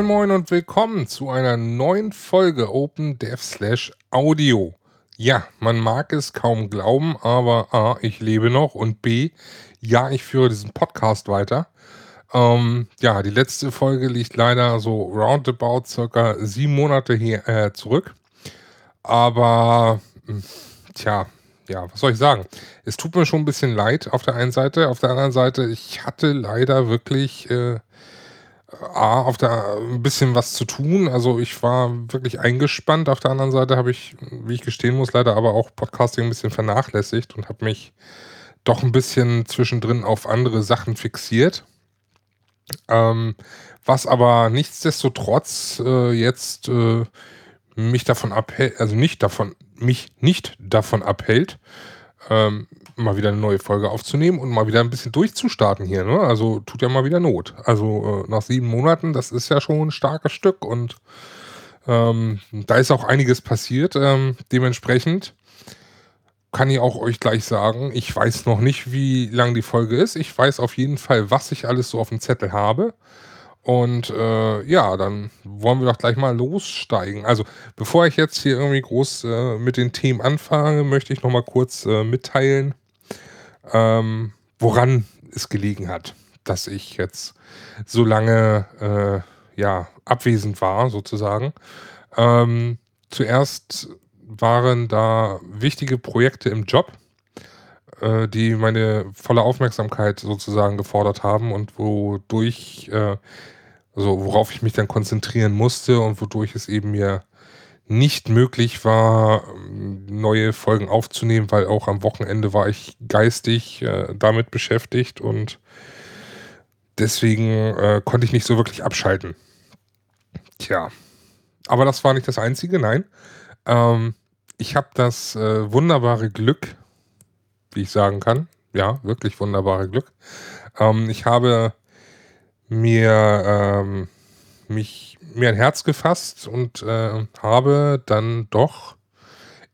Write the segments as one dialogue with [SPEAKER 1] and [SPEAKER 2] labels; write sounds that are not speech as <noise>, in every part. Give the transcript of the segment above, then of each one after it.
[SPEAKER 1] Moin Moin und willkommen zu einer neuen Folge Open Dev Slash Audio. Ja, man mag es kaum glauben, aber A, ich lebe noch und B, ja, ich führe diesen Podcast weiter. Ähm, ja, die letzte Folge liegt leider so roundabout circa sieben Monate hier äh, zurück. Aber, hm, tja, ja, was soll ich sagen? Es tut mir schon ein bisschen leid auf der einen Seite. Auf der anderen Seite, ich hatte leider wirklich äh, A, auf der ein bisschen was zu tun. Also ich war wirklich eingespannt. Auf der anderen Seite habe ich, wie ich gestehen muss, leider aber auch Podcasting ein bisschen vernachlässigt und habe mich doch ein bisschen zwischendrin auf andere Sachen fixiert. Ähm, was aber nichtsdestotrotz äh, jetzt äh, mich davon abhält, also nicht davon, mich nicht davon abhält, ähm, mal wieder eine neue Folge aufzunehmen und mal wieder ein bisschen durchzustarten hier. Ne? Also tut ja mal wieder Not. Also äh, nach sieben Monaten, das ist ja schon ein starkes Stück und ähm, da ist auch einiges passiert. Ähm, dementsprechend kann ich auch euch gleich sagen, ich weiß noch nicht, wie lang die Folge ist. Ich weiß auf jeden Fall, was ich alles so auf dem Zettel habe. Und äh, ja, dann wollen wir doch gleich mal lossteigen. Also, bevor ich jetzt hier irgendwie groß äh, mit den Themen anfange, möchte ich noch mal kurz äh, mitteilen, ähm, woran es gelegen hat, dass ich jetzt so lange äh, ja, abwesend war, sozusagen. Ähm, zuerst waren da wichtige Projekte im Job, äh, die meine volle Aufmerksamkeit sozusagen gefordert haben und wodurch, äh, also worauf ich mich dann konzentrieren musste und wodurch es eben mir nicht möglich war, neue Folgen aufzunehmen, weil auch am Wochenende war ich geistig äh, damit beschäftigt und deswegen äh, konnte ich nicht so wirklich abschalten. Tja, aber das war nicht das Einzige, nein. Ähm, ich habe das äh, wunderbare Glück, wie ich sagen kann. Ja, wirklich wunderbare Glück. Ähm, ich habe mir ähm, mich mir ein Herz gefasst und äh, habe dann doch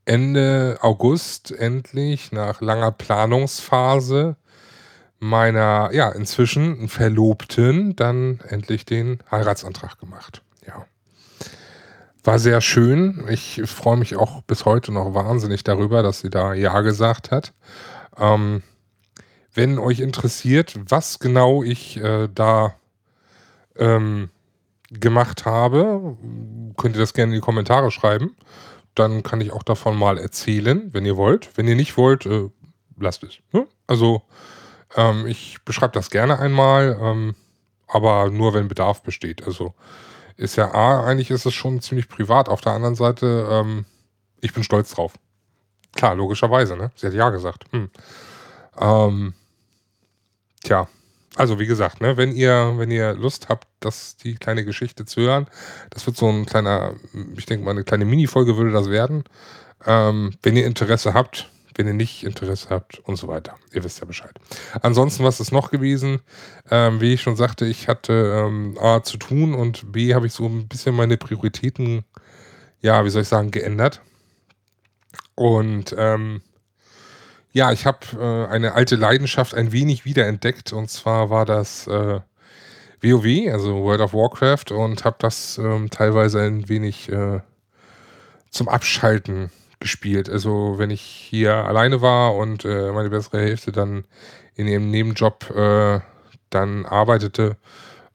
[SPEAKER 1] Ende August endlich nach langer Planungsphase meiner ja inzwischen Verlobten dann endlich den Heiratsantrag gemacht. Ja. War sehr schön. Ich freue mich auch bis heute noch wahnsinnig darüber, dass sie da Ja gesagt hat. Ähm, wenn euch interessiert, was genau ich äh, da ähm, gemacht habe, könnt ihr das gerne in die Kommentare schreiben. Dann kann ich auch davon mal erzählen, wenn ihr wollt. Wenn ihr nicht wollt, äh, lasst es. Ne? Also ähm, ich beschreibe das gerne einmal, ähm, aber nur wenn Bedarf besteht. Also ist ja A, eigentlich ist es schon ziemlich privat. Auf der anderen Seite, ähm, ich bin stolz drauf. Klar, logischerweise, ne? Sie hat ja gesagt. Hm. Ähm, tja, also wie gesagt, ne, wenn ihr, wenn ihr Lust habt, das die kleine Geschichte zu hören, das wird so ein kleiner, ich denke mal, eine kleine Mini-Folge würde das werden. Ähm, wenn ihr Interesse habt, wenn ihr nicht Interesse habt und so weiter. Ihr wisst ja Bescheid. Ansonsten, was ist noch gewesen? Ähm, wie ich schon sagte, ich hatte ähm, A zu tun und B habe ich so ein bisschen meine Prioritäten, ja, wie soll ich sagen, geändert. Und ähm, ja, ich habe äh, eine alte Leidenschaft ein wenig wiederentdeckt und zwar war das äh, WoW, also World of Warcraft und habe das ähm, teilweise ein wenig äh, zum Abschalten gespielt. Also wenn ich hier alleine war und äh, meine bessere Hälfte dann in ihrem Nebenjob äh, dann arbeitete,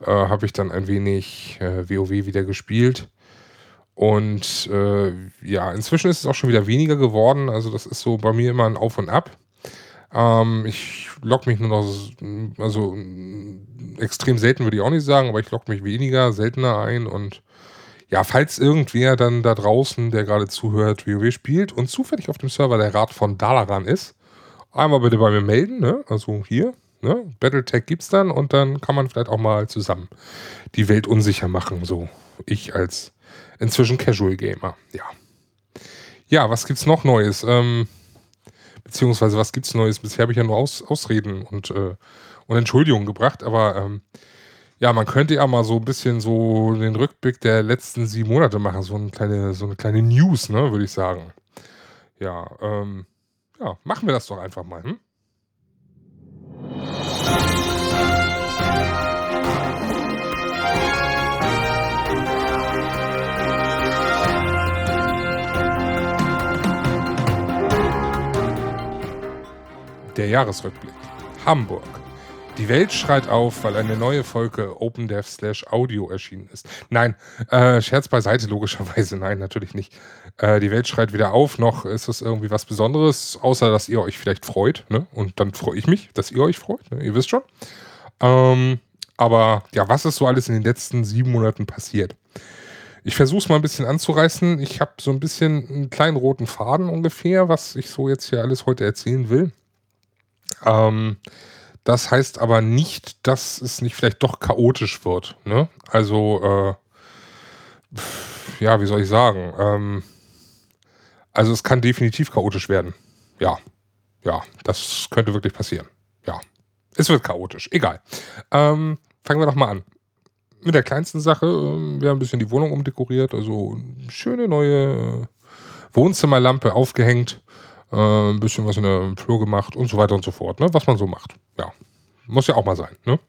[SPEAKER 1] äh, habe ich dann ein wenig WoW wieder gespielt. Und äh, ja, inzwischen ist es auch schon wieder weniger geworden. Also das ist so bei mir immer ein Auf und Ab. Ähm, ich logge mich nur noch, also extrem selten würde ich auch nicht sagen, aber ich logge mich weniger, seltener ein und ja, falls irgendwer dann da draußen, der gerade zuhört, WoW spielt und zufällig auf dem Server der Rat von Dalaran ist, einmal bitte bei mir melden, ne? Also hier, ne? Battletech gibt's dann und dann kann man vielleicht auch mal zusammen die Welt unsicher machen, so ich als inzwischen Casual Gamer, ja. Ja, was gibt's noch Neues? Ähm, beziehungsweise was gibt's Neues? Bisher habe ich ja nur Aus, Ausreden und, äh, und Entschuldigungen gebracht, aber ähm, ja, man könnte ja mal so ein bisschen so den Rückblick der letzten sieben Monate machen, so eine kleine, so eine kleine News, ne, würde ich sagen. Ja, ähm, ja, machen wir das doch einfach mal, hm? Der Jahresrückblick. Hamburg. Die Welt schreit auf, weil eine neue Folge OpenDev slash Audio erschienen ist. Nein, äh, Scherz beiseite, logischerweise. Nein, natürlich nicht. Äh, die Welt schreit wieder auf. Noch ist es irgendwie was Besonderes, außer dass ihr euch vielleicht freut. Ne? Und dann freue ich mich, dass ihr euch freut. Ne? Ihr wisst schon. Ähm, aber ja, was ist so alles in den letzten sieben Monaten passiert? Ich versuche es mal ein bisschen anzureißen. Ich habe so ein bisschen einen kleinen roten Faden ungefähr, was ich so jetzt hier alles heute erzählen will. Ähm, das heißt aber nicht, dass es nicht vielleicht doch chaotisch wird. Ne? Also, äh, ja, wie soll ich sagen? Ähm, also es kann definitiv chaotisch werden. Ja, ja, das könnte wirklich passieren. Ja, es wird chaotisch. Egal. Ähm, fangen wir doch mal an. Mit der kleinsten Sache. Ähm, wir haben ein bisschen die Wohnung umdekoriert. Also schöne neue Wohnzimmerlampe aufgehängt. Äh, ein bisschen was in der Flur gemacht und so weiter und so fort. Ne? Was man so macht. Ja, muss ja auch mal sein. Ne?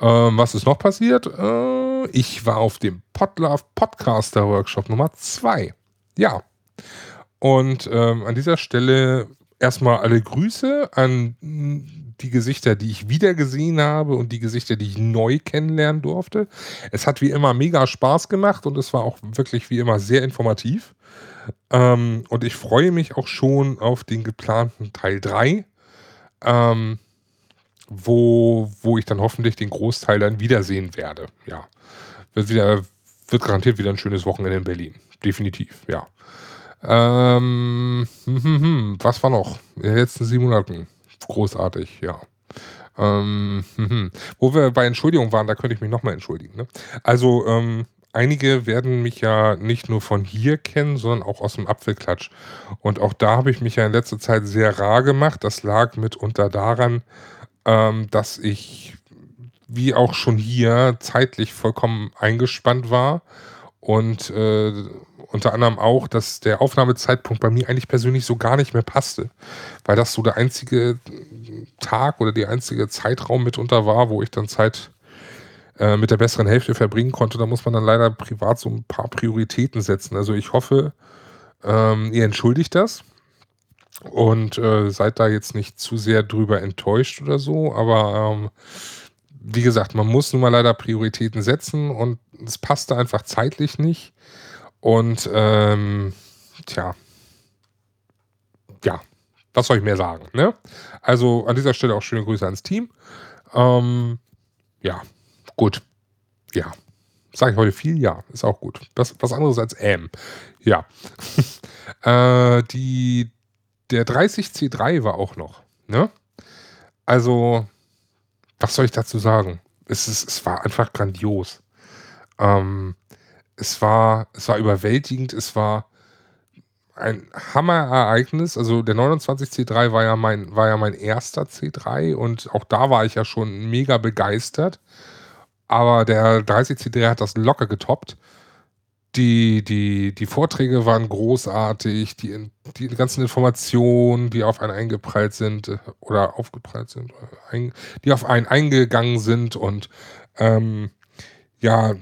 [SPEAKER 1] Ähm, was ist noch passiert? Äh, ich war auf dem Podlove Podcaster Workshop Nummer 2. Ja. Und ähm, an dieser Stelle erstmal alle Grüße an die Gesichter, die ich wieder gesehen habe und die Gesichter, die ich neu kennenlernen durfte. Es hat wie immer mega Spaß gemacht und es war auch wirklich wie immer sehr informativ. Ähm, und ich freue mich auch schon auf den geplanten Teil 3, ähm, wo, wo ich dann hoffentlich den Großteil dann wiedersehen werde. Ja. Wird, wieder, wird garantiert wieder ein schönes Wochenende in Berlin. Definitiv, ja. Ähm, hm, hm, hm, was war noch in den letzten sieben Monaten? Großartig, ja. Ähm, hm, hm. Wo wir bei Entschuldigung waren, da könnte ich mich nochmal entschuldigen. Ne? Also, ähm, einige werden mich ja nicht nur von hier kennen, sondern auch aus dem Apfelklatsch. Und auch da habe ich mich ja in letzter Zeit sehr rar gemacht. Das lag mitunter daran, ähm, dass ich, wie auch schon hier, zeitlich vollkommen eingespannt war. Und äh, unter anderem auch, dass der Aufnahmezeitpunkt bei mir eigentlich persönlich so gar nicht mehr passte. Weil das so der einzige Tag oder der einzige Zeitraum mitunter war, wo ich dann Zeit äh, mit der besseren Hälfte verbringen konnte. Da muss man dann leider privat so ein paar Prioritäten setzen. Also ich hoffe, ähm, ihr entschuldigt das und äh, seid da jetzt nicht zu sehr drüber enttäuscht oder so. Aber ähm, wie gesagt, man muss nun mal leider Prioritäten setzen und es passte einfach zeitlich nicht. Und ähm, tja, ja, was soll ich mehr sagen? Ne? Also an dieser Stelle auch schöne Grüße ans Team. Ähm, ja, gut. Ja. Sage ich heute viel? Ja, ist auch gut. Was, was anderes als ähm. Ja. <laughs> äh, die, der 30C3 war auch noch. Ne? Also, was soll ich dazu sagen? Es, ist, es war einfach grandios. Ähm, es war, es war überwältigend, es war ein Hammerereignis. Also der 29 C3 war ja mein, war ja mein erster C3 und auch da war ich ja schon mega begeistert. Aber der 30 C3 hat das locker getoppt. Die, die, die Vorträge waren großartig, die, die ganzen Informationen, die auf einen eingeprallt sind äh, oder aufgeprallt sind, äh, die auf einen eingegangen sind und ähm, ja,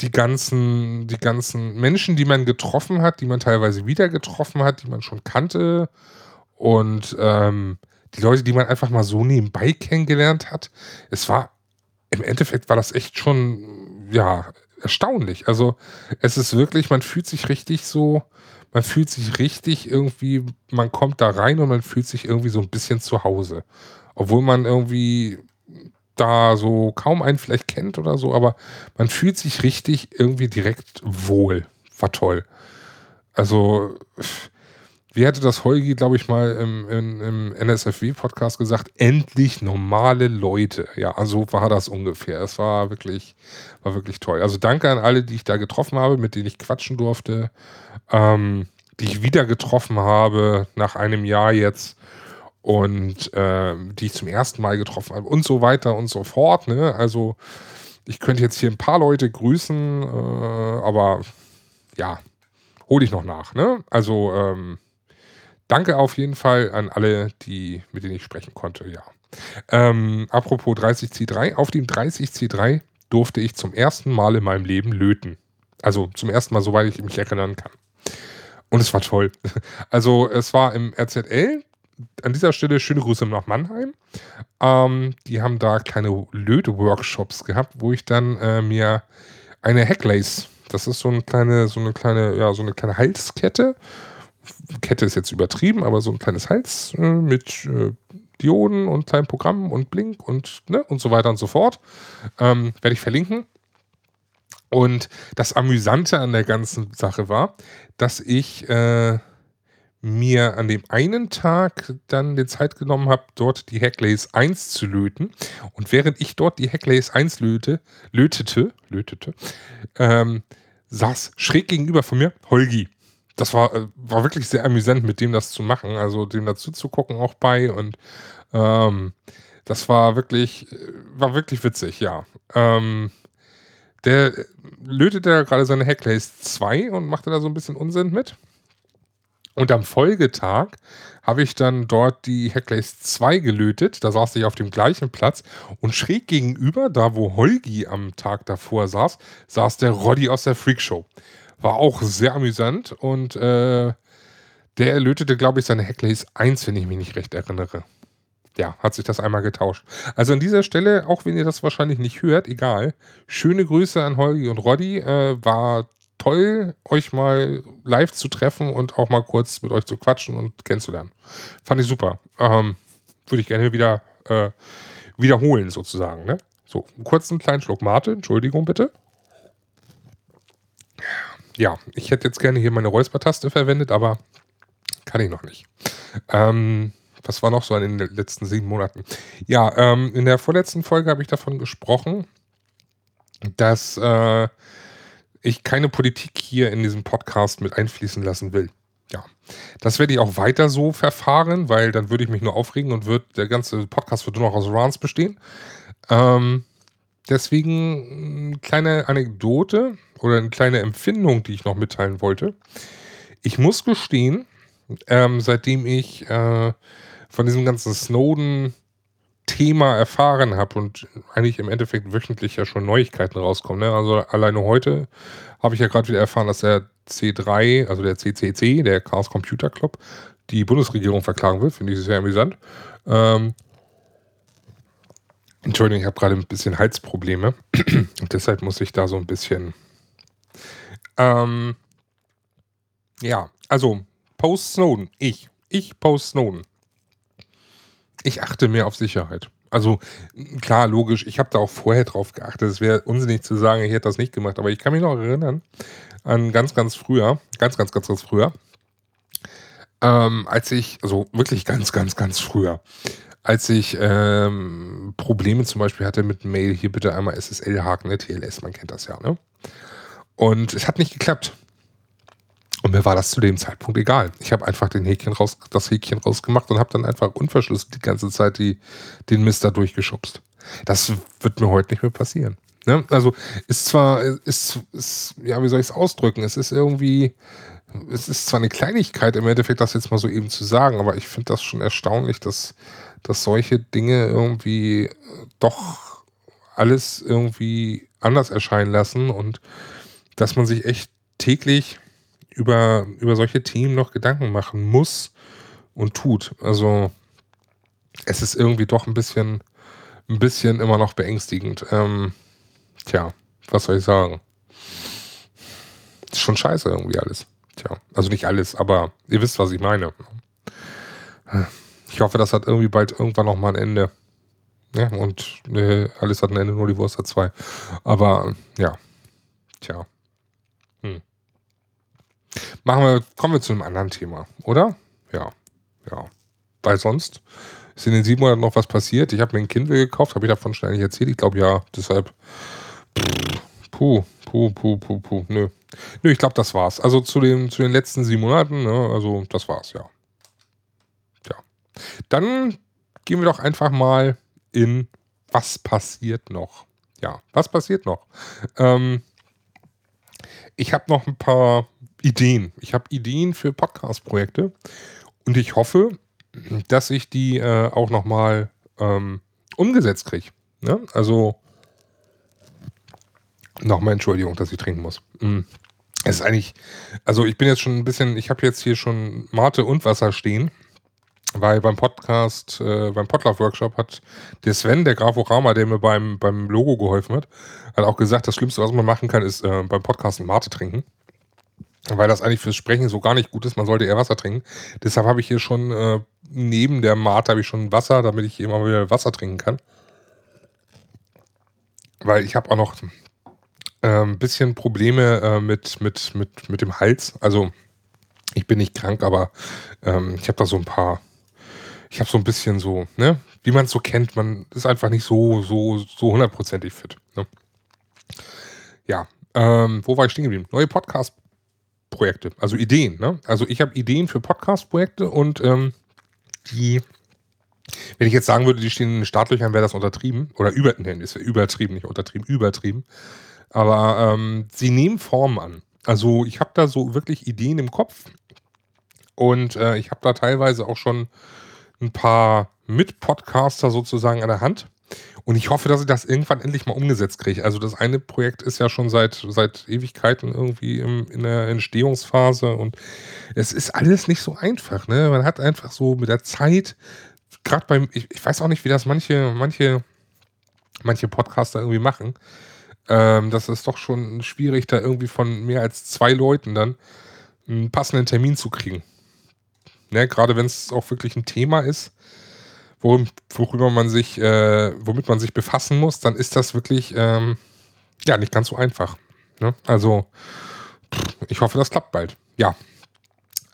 [SPEAKER 1] die ganzen, die ganzen Menschen, die man getroffen hat, die man teilweise wieder getroffen hat, die man schon kannte und ähm, die Leute, die man einfach mal so nebenbei kennengelernt hat. Es war, im Endeffekt war das echt schon, ja, erstaunlich. Also es ist wirklich, man fühlt sich richtig so, man fühlt sich richtig irgendwie, man kommt da rein und man fühlt sich irgendwie so ein bisschen zu Hause. Obwohl man irgendwie da so kaum einen vielleicht kennt oder so, aber man fühlt sich richtig irgendwie direkt wohl. War toll. Also, wie hätte das Holgi, glaube ich, mal im, im, im NSFW-Podcast gesagt, endlich normale Leute. Ja, so also war das ungefähr. Es war wirklich, war wirklich toll. Also danke an alle, die ich da getroffen habe, mit denen ich quatschen durfte, ähm, die ich wieder getroffen habe nach einem Jahr jetzt und äh, die ich zum ersten Mal getroffen habe und so weiter und so fort. Ne? Also ich könnte jetzt hier ein paar Leute grüßen, äh, aber ja, hole ich noch nach. Ne? Also ähm, danke auf jeden Fall an alle, die, mit denen ich sprechen konnte. Ja. Ähm, apropos 30C3, auf dem 30C3 durfte ich zum ersten Mal in meinem Leben löten. Also zum ersten Mal, soweit ich mich erinnern kann. Und es war toll. <laughs> Also es war im RZL, an dieser Stelle schöne Grüße nach Mannheim. Ähm, die haben da kleine Löte-Workshops gehabt, wo ich dann äh, mir eine Hacklace, das ist so eine kleine, so eine kleine, ja, so eine kleine Halskette. Kette ist jetzt übertrieben, aber so ein kleines Hals äh, mit äh, Dioden und kleinen Programmen und Blink und, ne, und so weiter und so fort. Ähm, Werde ich verlinken. Und das Amüsante an der ganzen Sache war, dass ich äh, mir an dem einen Tag dann die Zeit genommen habe, dort die Hacklays 1 zu löten. Und während ich dort die Hacklays 1 löte, lötete, lötete, ähm, saß schräg gegenüber von mir Holgi. Das war, äh, war wirklich sehr amüsant, mit dem das zu machen, also dem dazu zu gucken auch bei und ähm, das war wirklich, äh, war wirklich witzig, ja. Ähm, der lötete ja gerade seine Hacklays 2 und machte da so ein bisschen Unsinn mit. Und am Folgetag habe ich dann dort die Hacklays 2 gelötet. Da saß ich auf dem gleichen Platz. Und schräg gegenüber, da wo Holgi am Tag davor saß, saß der Roddy aus der Freakshow. War auch sehr amüsant. Und äh, der lötete, glaube ich, seine Hacklays 1, wenn ich mich nicht recht erinnere. Ja, hat sich das einmal getauscht. Also an dieser Stelle, auch wenn ihr das wahrscheinlich nicht hört, egal. Schöne Grüße an Holgi und Roddy. Äh, war toll, euch mal live zu treffen und auch mal kurz mit euch zu quatschen und kennenzulernen. Fand ich super. Ähm, Würde ich gerne wieder äh, wiederholen, sozusagen. Ne? So, einen kurzen kleinen Schluck Mate, Entschuldigung bitte. Ja, ich hätte jetzt gerne hier meine Räuspertaste verwendet, aber kann ich noch nicht. Ähm, was war noch so in den letzten sieben Monaten? Ja, ähm, in der vorletzten Folge habe ich davon gesprochen, dass äh, ich keine Politik hier in diesem Podcast mit einfließen lassen will. Ja, das werde ich auch weiter so verfahren, weil dann würde ich mich nur aufregen und wird der ganze Podcast wird nur noch aus Rants bestehen. Ähm, deswegen eine kleine Anekdote oder eine kleine Empfindung, die ich noch mitteilen wollte. Ich muss gestehen, ähm, seitdem ich äh, von diesem ganzen Snowden Thema erfahren habe und eigentlich im Endeffekt wöchentlich ja schon Neuigkeiten rauskommen. Ne? Also alleine heute habe ich ja gerade wieder erfahren, dass der C3, also der CCC, der Chaos Computer Club, die Bundesregierung verklagen will. Finde ich sehr amüsant. Ähm, Entschuldigung, ich habe gerade ein bisschen Halsprobleme <clears throat> und deshalb muss ich da so ein bisschen. Ähm, ja, also Post Snowden, ich, ich Post Snowden ich achte mehr auf Sicherheit. Also klar, logisch, ich habe da auch vorher drauf geachtet. Es wäre unsinnig zu sagen, ich hätte das nicht gemacht. Aber ich kann mich noch erinnern an ganz, ganz früher, ganz, ganz, ganz, ganz früher, ähm, als ich, also wirklich ganz, ganz, ganz früher, als ich ähm, Probleme zum Beispiel hatte mit Mail, hier bitte einmal SSL-Haken, ne, TLS, man kennt das ja, ne? Und es hat nicht geklappt. Und mir war das zu dem Zeitpunkt egal. Ich habe einfach den Häkchen raus, das Häkchen rausgemacht und habe dann einfach unverschlüsselt die ganze Zeit die, den Mist da durchgeschubst. Das wird mir heute nicht mehr passieren. Ne? Also ist zwar, ist, ist, ja, wie soll ich es ausdrücken? Es ist irgendwie, es ist zwar eine Kleinigkeit im Endeffekt, das jetzt mal so eben zu sagen, aber ich finde das schon erstaunlich, dass, dass solche Dinge irgendwie doch alles irgendwie anders erscheinen lassen und dass man sich echt täglich über, über solche Themen noch Gedanken machen muss und tut. Also es ist irgendwie doch ein bisschen, ein bisschen immer noch beängstigend. Ähm, tja, was soll ich sagen? Ist schon scheiße irgendwie alles. Tja, also nicht alles, aber ihr wisst, was ich meine. Ich hoffe, das hat irgendwie bald irgendwann noch mal ein Ende. Ja, und äh, alles hat ein Ende, nur die Wurst hat zwei. Aber ja, tja. Hm. Machen wir, kommen wir zu einem anderen Thema, oder? Ja, ja. Weil sonst ist in den sieben Monaten noch was passiert. Ich habe mir ein Kindle gekauft, habe ich davon schnell nicht erzählt? Ich glaube ja, deshalb. Puh, puh, puh, puh, puh, nö. Nö, ich glaube, das war's. Also zu den, zu den letzten sieben Monaten, ne, also das war's, ja. Dann gehen wir doch einfach mal in was passiert noch. Ja, was passiert noch? Ähm, ich habe noch ein paar Ideen. Ich habe Ideen für Podcast-Projekte und ich hoffe, dass ich die äh, auch nochmal ähm, umgesetzt kriege. Ne? Also, nochmal Entschuldigung, dass ich trinken muss. Mm. Es ist eigentlich, also ich bin jetzt schon ein bisschen, ich habe jetzt hier schon Mate und Wasser stehen. Weil beim Podcast, äh, beim Podlove-Workshop hat der Sven, der Graforama, der mir beim, beim Logo geholfen hat, hat auch gesagt, das Schlimmste, was man machen kann, ist äh, beim Podcast ein Mate trinken. Weil das eigentlich fürs Sprechen so gar nicht gut ist. Man sollte eher Wasser trinken. Deshalb habe ich hier schon äh, neben der Mate habe ich schon Wasser, damit ich immer wieder Wasser trinken kann. Weil ich habe auch noch äh, ein bisschen Probleme äh, mit, mit, mit, mit dem Hals. Also ich bin nicht krank, aber ähm, ich habe da so ein paar ich habe so ein bisschen so, ne, wie man es so kennt, man ist einfach nicht so, so, so hundertprozentig fit. Ne? Ja, ähm, wo war ich stehen geblieben? Neue Podcast-Projekte, also Ideen. Ne? Also ich habe Ideen für Podcast-Projekte und ähm, die, wenn ich jetzt sagen würde, die stehen in den Startlöchern, wäre das untertrieben. Oder über, ne, ist übertrieben, nicht untertrieben, übertrieben. Aber ähm, sie nehmen Formen an. Also ich habe da so wirklich Ideen im Kopf und äh, ich habe da teilweise auch schon ein paar Mit-Podcaster sozusagen an der Hand. Und ich hoffe, dass ich das irgendwann endlich mal umgesetzt kriege. Also das eine Projekt ist ja schon seit, seit Ewigkeiten irgendwie im, in der Entstehungsphase und es ist alles nicht so einfach. Ne? Man hat einfach so mit der Zeit, gerade beim, ich, ich, weiß auch nicht, wie das manche, manche, manche Podcaster irgendwie machen. Ähm, das ist doch schon schwierig, da irgendwie von mehr als zwei Leuten dann einen passenden Termin zu kriegen. Ne, gerade wenn es auch wirklich ein Thema ist, worum, worüber man sich, äh, womit man sich befassen muss, dann ist das wirklich ähm, ja nicht ganz so einfach. Ne? Also ich hoffe, das klappt bald. Ja.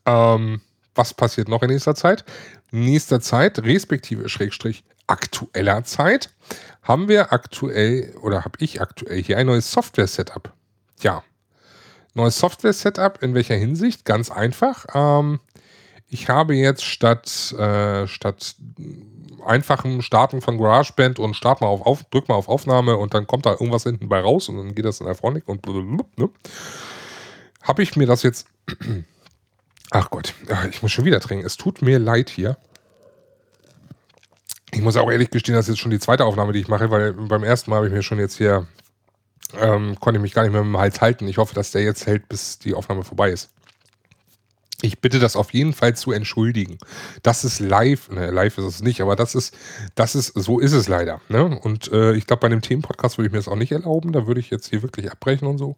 [SPEAKER 1] Ähm, was passiert noch in nächster Zeit? Nächster Zeit, respektive Schrägstrich aktueller Zeit, haben wir aktuell oder habe ich aktuell hier ein neues Software-Setup. Ja. Neues Software-Setup in welcher Hinsicht? Ganz einfach. Ähm, ich habe jetzt statt, äh, statt einfachem Starten von GarageBand und start mal auf, auf, drück mal auf Aufnahme und dann kommt da irgendwas hinten bei raus und dann geht das in Iphonic und ne? habe ich mir das jetzt. <clears throat> Ach Gott, ich muss schon wieder trinken. Es tut mir leid hier. Ich muss auch ehrlich gestehen, das ist jetzt schon die zweite Aufnahme, die ich mache, weil beim ersten Mal habe ich mir schon jetzt hier, ähm, konnte ich mich gar nicht mehr mit dem Hals halten. Ich hoffe, dass der jetzt hält, bis die Aufnahme vorbei ist. Ich bitte das auf jeden Fall zu entschuldigen. Das ist live, ne, live ist es nicht, aber das ist, das ist, so ist es leider. Ne? Und äh, ich glaube, bei einem Themenpodcast würde ich mir das auch nicht erlauben. Da würde ich jetzt hier wirklich abbrechen und so.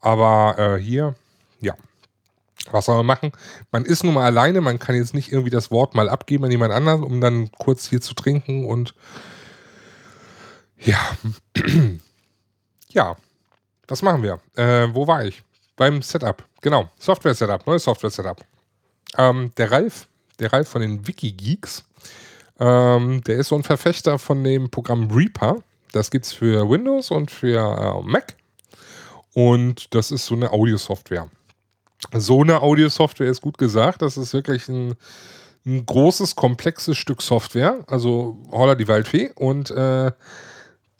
[SPEAKER 1] Aber äh, hier, ja. Was soll man machen? Man ist nun mal alleine, man kann jetzt nicht irgendwie das Wort mal abgeben an jemand anderen, um dann kurz hier zu trinken und ja. <clears throat> ja. Was machen wir? Äh, wo war ich? Beim Setup. Genau, Software-Setup, neues Software-Setup. Ähm, der Ralf, der Ralf von den Wikigeeks, ähm, der ist so ein Verfechter von dem Programm Reaper. Das gibt es für Windows und für äh, Mac. Und das ist so eine Audio-Software. So eine Audio-Software ist gut gesagt. Das ist wirklich ein, ein großes, komplexes Stück Software. Also Holla die Waldfee. Und äh,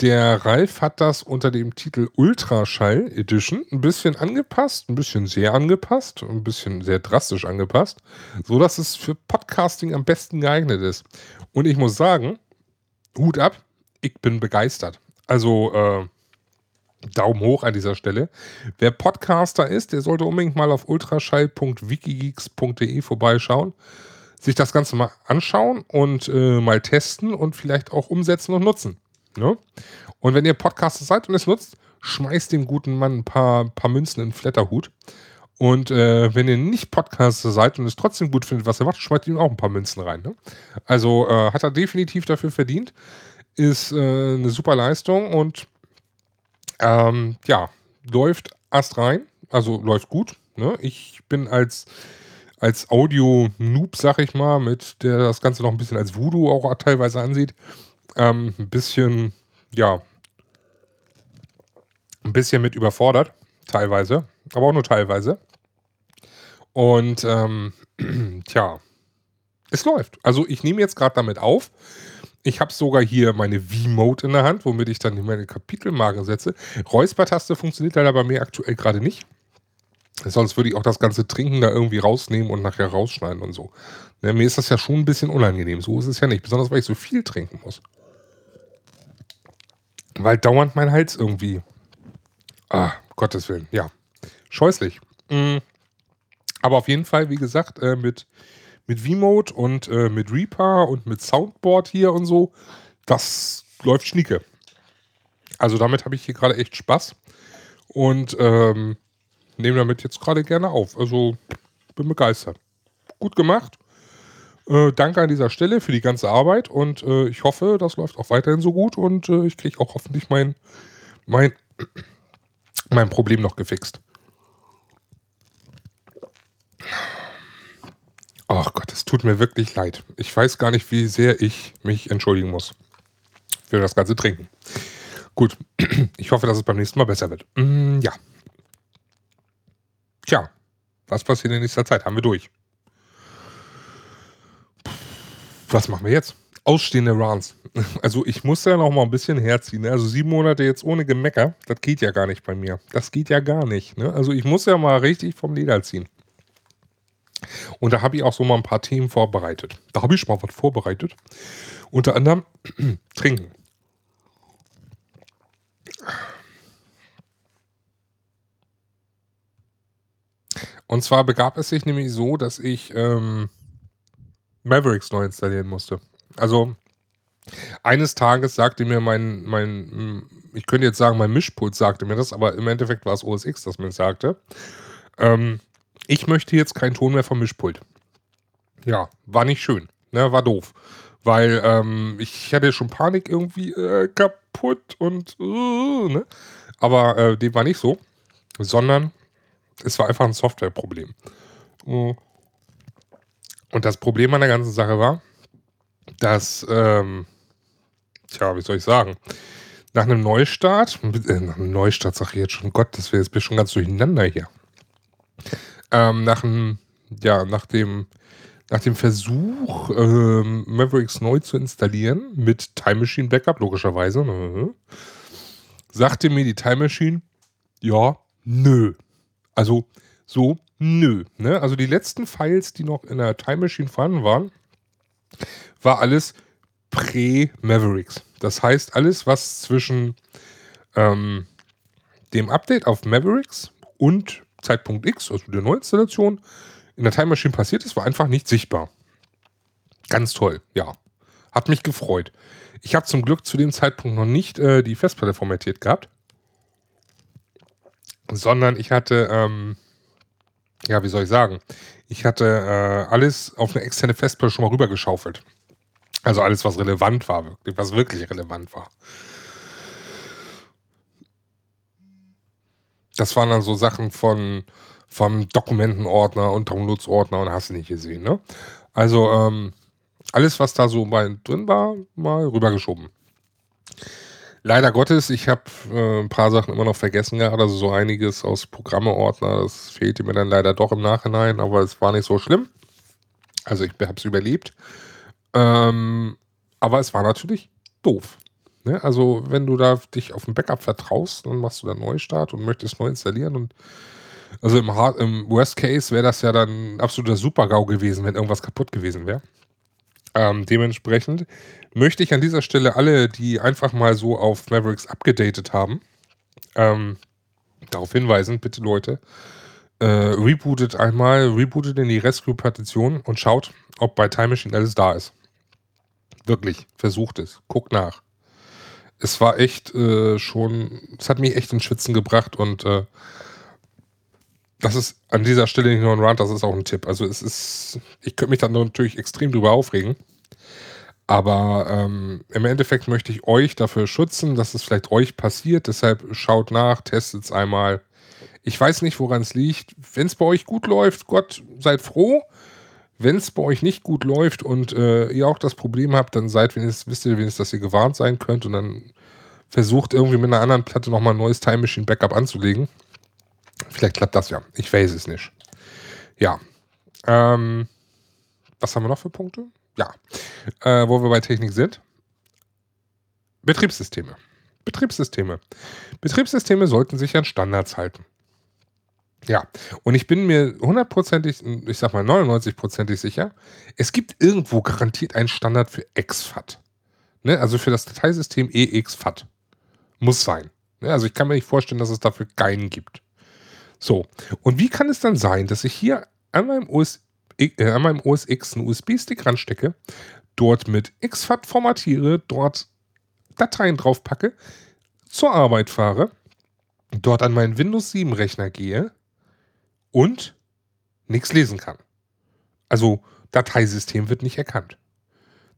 [SPEAKER 1] der Ralf hat das unter dem Titel Ultraschall Edition ein bisschen angepasst, ein bisschen sehr angepasst, ein bisschen sehr drastisch angepasst, so dass es für Podcasting am besten geeignet ist. Und ich muss sagen, Hut ab, ich bin begeistert. Also äh, Daumen hoch an dieser Stelle. Wer Podcaster ist, der sollte unbedingt mal auf ultraschall.wikigeeks.de vorbeischauen, sich das Ganze mal anschauen und äh, mal testen und vielleicht auch umsetzen und nutzen. Ne? Und wenn ihr Podcaster seid und es nutzt, schmeißt dem guten Mann ein paar, paar Münzen in den Flatterhut. Und äh, wenn ihr nicht Podcaster seid und es trotzdem gut findet, was er macht, schmeißt ihm auch ein paar Münzen rein. Ne? Also äh, hat er definitiv dafür verdient. Ist äh, eine super Leistung und ähm, ja, läuft Ast rein. Also läuft gut. Ne? Ich bin als, als Audio-Noob, sag ich mal, mit der das Ganze noch ein bisschen als Voodoo auch teilweise ansieht, ähm, ein bisschen, ja, ein bisschen mit überfordert, teilweise, aber auch nur teilweise. Und ähm, <clears throat> tja, es läuft. Also ich nehme jetzt gerade damit auf. Ich habe sogar hier meine V-Mode in der Hand, womit ich dann meine Kapitelmarken setze. Räuspertaste funktioniert leider bei mir aktuell gerade nicht. Sonst würde ich auch das ganze Trinken da irgendwie rausnehmen und nachher rausschneiden und so. Ne, mir ist das ja schon ein bisschen unangenehm. So ist es ja nicht. Besonders, weil ich so viel trinken muss. Weil dauernd mein Hals irgendwie. Ah, Gottes Willen, ja. Scheußlich. Mhm. Aber auf jeden Fall, wie gesagt, äh, mit, mit V-Mode und äh, mit Reaper und mit Soundboard hier und so. Das läuft schnieke. Also damit habe ich hier gerade echt Spaß und ähm, nehme damit jetzt gerade gerne auf. Also bin begeistert. Gut gemacht. Äh, danke an dieser Stelle für die ganze Arbeit und äh, ich hoffe, das läuft auch weiterhin so gut und äh, ich kriege auch hoffentlich mein, mein, <clears throat> mein Problem noch gefixt. Ach Gott, es tut mir wirklich leid. Ich weiß gar nicht, wie sehr ich mich entschuldigen muss für das ganze Trinken. Gut, <clears throat> ich hoffe, dass es beim nächsten Mal besser wird. Mm, ja. Tja, was passiert in nächster Zeit? Haben wir durch. Was machen wir jetzt? Ausstehende Runs. <laughs> Also ich muss ja noch mal ein bisschen herziehen. Ne? Also sieben Monate jetzt ohne Gemecker, das geht ja gar nicht bei mir. Das geht ja gar nicht. Ne? Also ich muss ja mal richtig vom Leder ziehen. Und da habe ich auch so mal ein paar Themen vorbereitet. Da habe ich schon mal was vorbereitet. Unter anderem <clears throat> Trinken. Und zwar begab es sich nämlich so, dass ich ähm, Mavericks neu installieren musste. Also eines Tages sagte mir mein, mein, ich könnte jetzt sagen, mein Mischpult sagte mir das, aber im Endeffekt war es OS X, das mir sagte. Ähm, ich möchte jetzt keinen Ton mehr vom Mischpult. Ja, war nicht schön. Ne, war doof. Weil ähm, ich hatte schon Panik irgendwie äh, kaputt und äh, ne? Aber äh, dem war nicht so. Sondern es war einfach ein Softwareproblem. Und das Problem an der ganzen Sache war, dass, ähm, tja, wie soll ich sagen, nach einem Neustart, äh, nach einem Neustart sage ich jetzt schon, Gott, das wäre jetzt schon ganz durcheinander hier. Ähm, nach dem, ja, nach dem, nach dem Versuch, ähm, Mavericks neu zu installieren, mit Time Machine Backup, logischerweise, ne, sagte mir die Time Machine, ja, nö. Also so, nö. Ne? Also die letzten Files, die noch in der Time Machine vorhanden waren, war alles Prä-Mavericks. Das heißt, alles, was zwischen ähm, dem Update auf Mavericks und Zeitpunkt X, also der Neuinstallation, in der Time Machine passiert ist, war einfach nicht sichtbar. Ganz toll, ja. Hat mich gefreut. Ich habe zum Glück zu dem Zeitpunkt noch nicht äh, die Festplatte formatiert gehabt, sondern ich hatte, ähm, ja, wie soll ich sagen, ich hatte äh, alles auf eine externe Festplatte schon mal rübergeschaufelt. Also alles, was relevant war, wirklich, was wirklich relevant war. Das waren dann so Sachen von vom Dokumentenordner und Downloadsordner und hast du nicht gesehen, ne? Also ähm, alles, was da so drin war, mal rübergeschoben. Leider Gottes, ich habe äh, ein paar Sachen immer noch vergessen gehabt, also so einiges aus Programmeordner, das fehlte mir dann leider doch im Nachhinein, aber es war nicht so schlimm. Also ich habe es überlebt. Ähm, aber es war natürlich doof. Ne? Also, wenn du da dich auf ein Backup vertraust, dann machst du dann Neustart und möchtest neu installieren und also im, Hard, im Worst Case wäre das ja dann absoluter Super-GAU gewesen, wenn irgendwas kaputt gewesen wäre. Ähm, dementsprechend möchte ich an dieser Stelle alle, die einfach mal so auf Mavericks abgedatet haben, ähm, darauf hinweisen, bitte Leute, äh, rebootet einmal, rebootet in die Rescue-Partition und schaut, ob bei Time Machine alles da ist. Wirklich, versucht es, guckt nach es war echt äh, schon, es hat mich echt in Schwitzen gebracht und äh, das ist an dieser Stelle nicht nur ein Rant, das ist auch ein Tipp. Also es ist, ich könnte mich dann natürlich extrem drüber aufregen, aber ähm, im Endeffekt möchte ich euch dafür schützen, dass es vielleicht euch passiert. Deshalb schaut nach, testet es einmal. Ich weiß nicht, woran es liegt. Wenn es bei euch gut läuft, Gott, seid froh. Wenn es bei euch nicht gut läuft und äh, ihr auch das Problem habt, dann seid wenigstens, wisst ihr wenigstens, dass ihr gewarnt sein könnt und dann versucht irgendwie mit einer anderen Platte nochmal ein neues Time Machine Backup anzulegen. Vielleicht klappt das ja. Ich weiß es nicht. Ja. Ähm, was haben wir noch für Punkte? Ja. Äh, wo wir bei Technik sind. Betriebssysteme. Betriebssysteme. Betriebssysteme sollten sich an Standards halten. Ja, und ich bin mir hundertprozentig, ich sag mal 99%ig sicher, es gibt irgendwo garantiert einen Standard für exFAT. Ne? Also für das Dateisystem EXFAT. Muss sein. Ne? Also ich kann mir nicht vorstellen, dass es dafür keinen gibt. So, und wie kann es dann sein, dass ich hier an meinem OS äh, an meinem OS X einen USB-Stick ranstecke, dort mit XFAT formatiere, dort Dateien draufpacke, zur Arbeit fahre, dort an meinen Windows 7 Rechner gehe und nichts lesen kann. Also Dateisystem wird nicht erkannt.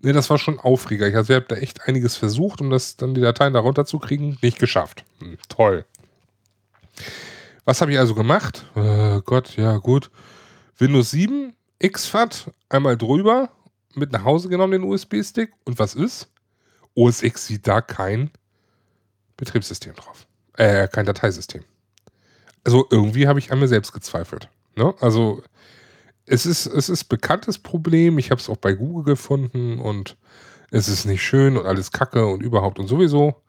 [SPEAKER 1] Ne, das war schon Aufreger. Ich, also, habe da echt einiges versucht, um das dann die Dateien darunter zu kriegen. Nicht geschafft. Hm, toll. Was habe ich also gemacht? Äh, Gott, ja gut. Windows 7, XFAT, einmal drüber, mit nach Hause genommen den USB-Stick. Und was ist? OS X sieht da kein Betriebssystem drauf. Äh, kein Dateisystem. Also irgendwie habe ich an mir selbst gezweifelt. Ne? Also es ist, es ist bekanntes Problem. Ich habe es auch bei Google gefunden und es ist nicht schön und alles Kacke und überhaupt und sowieso.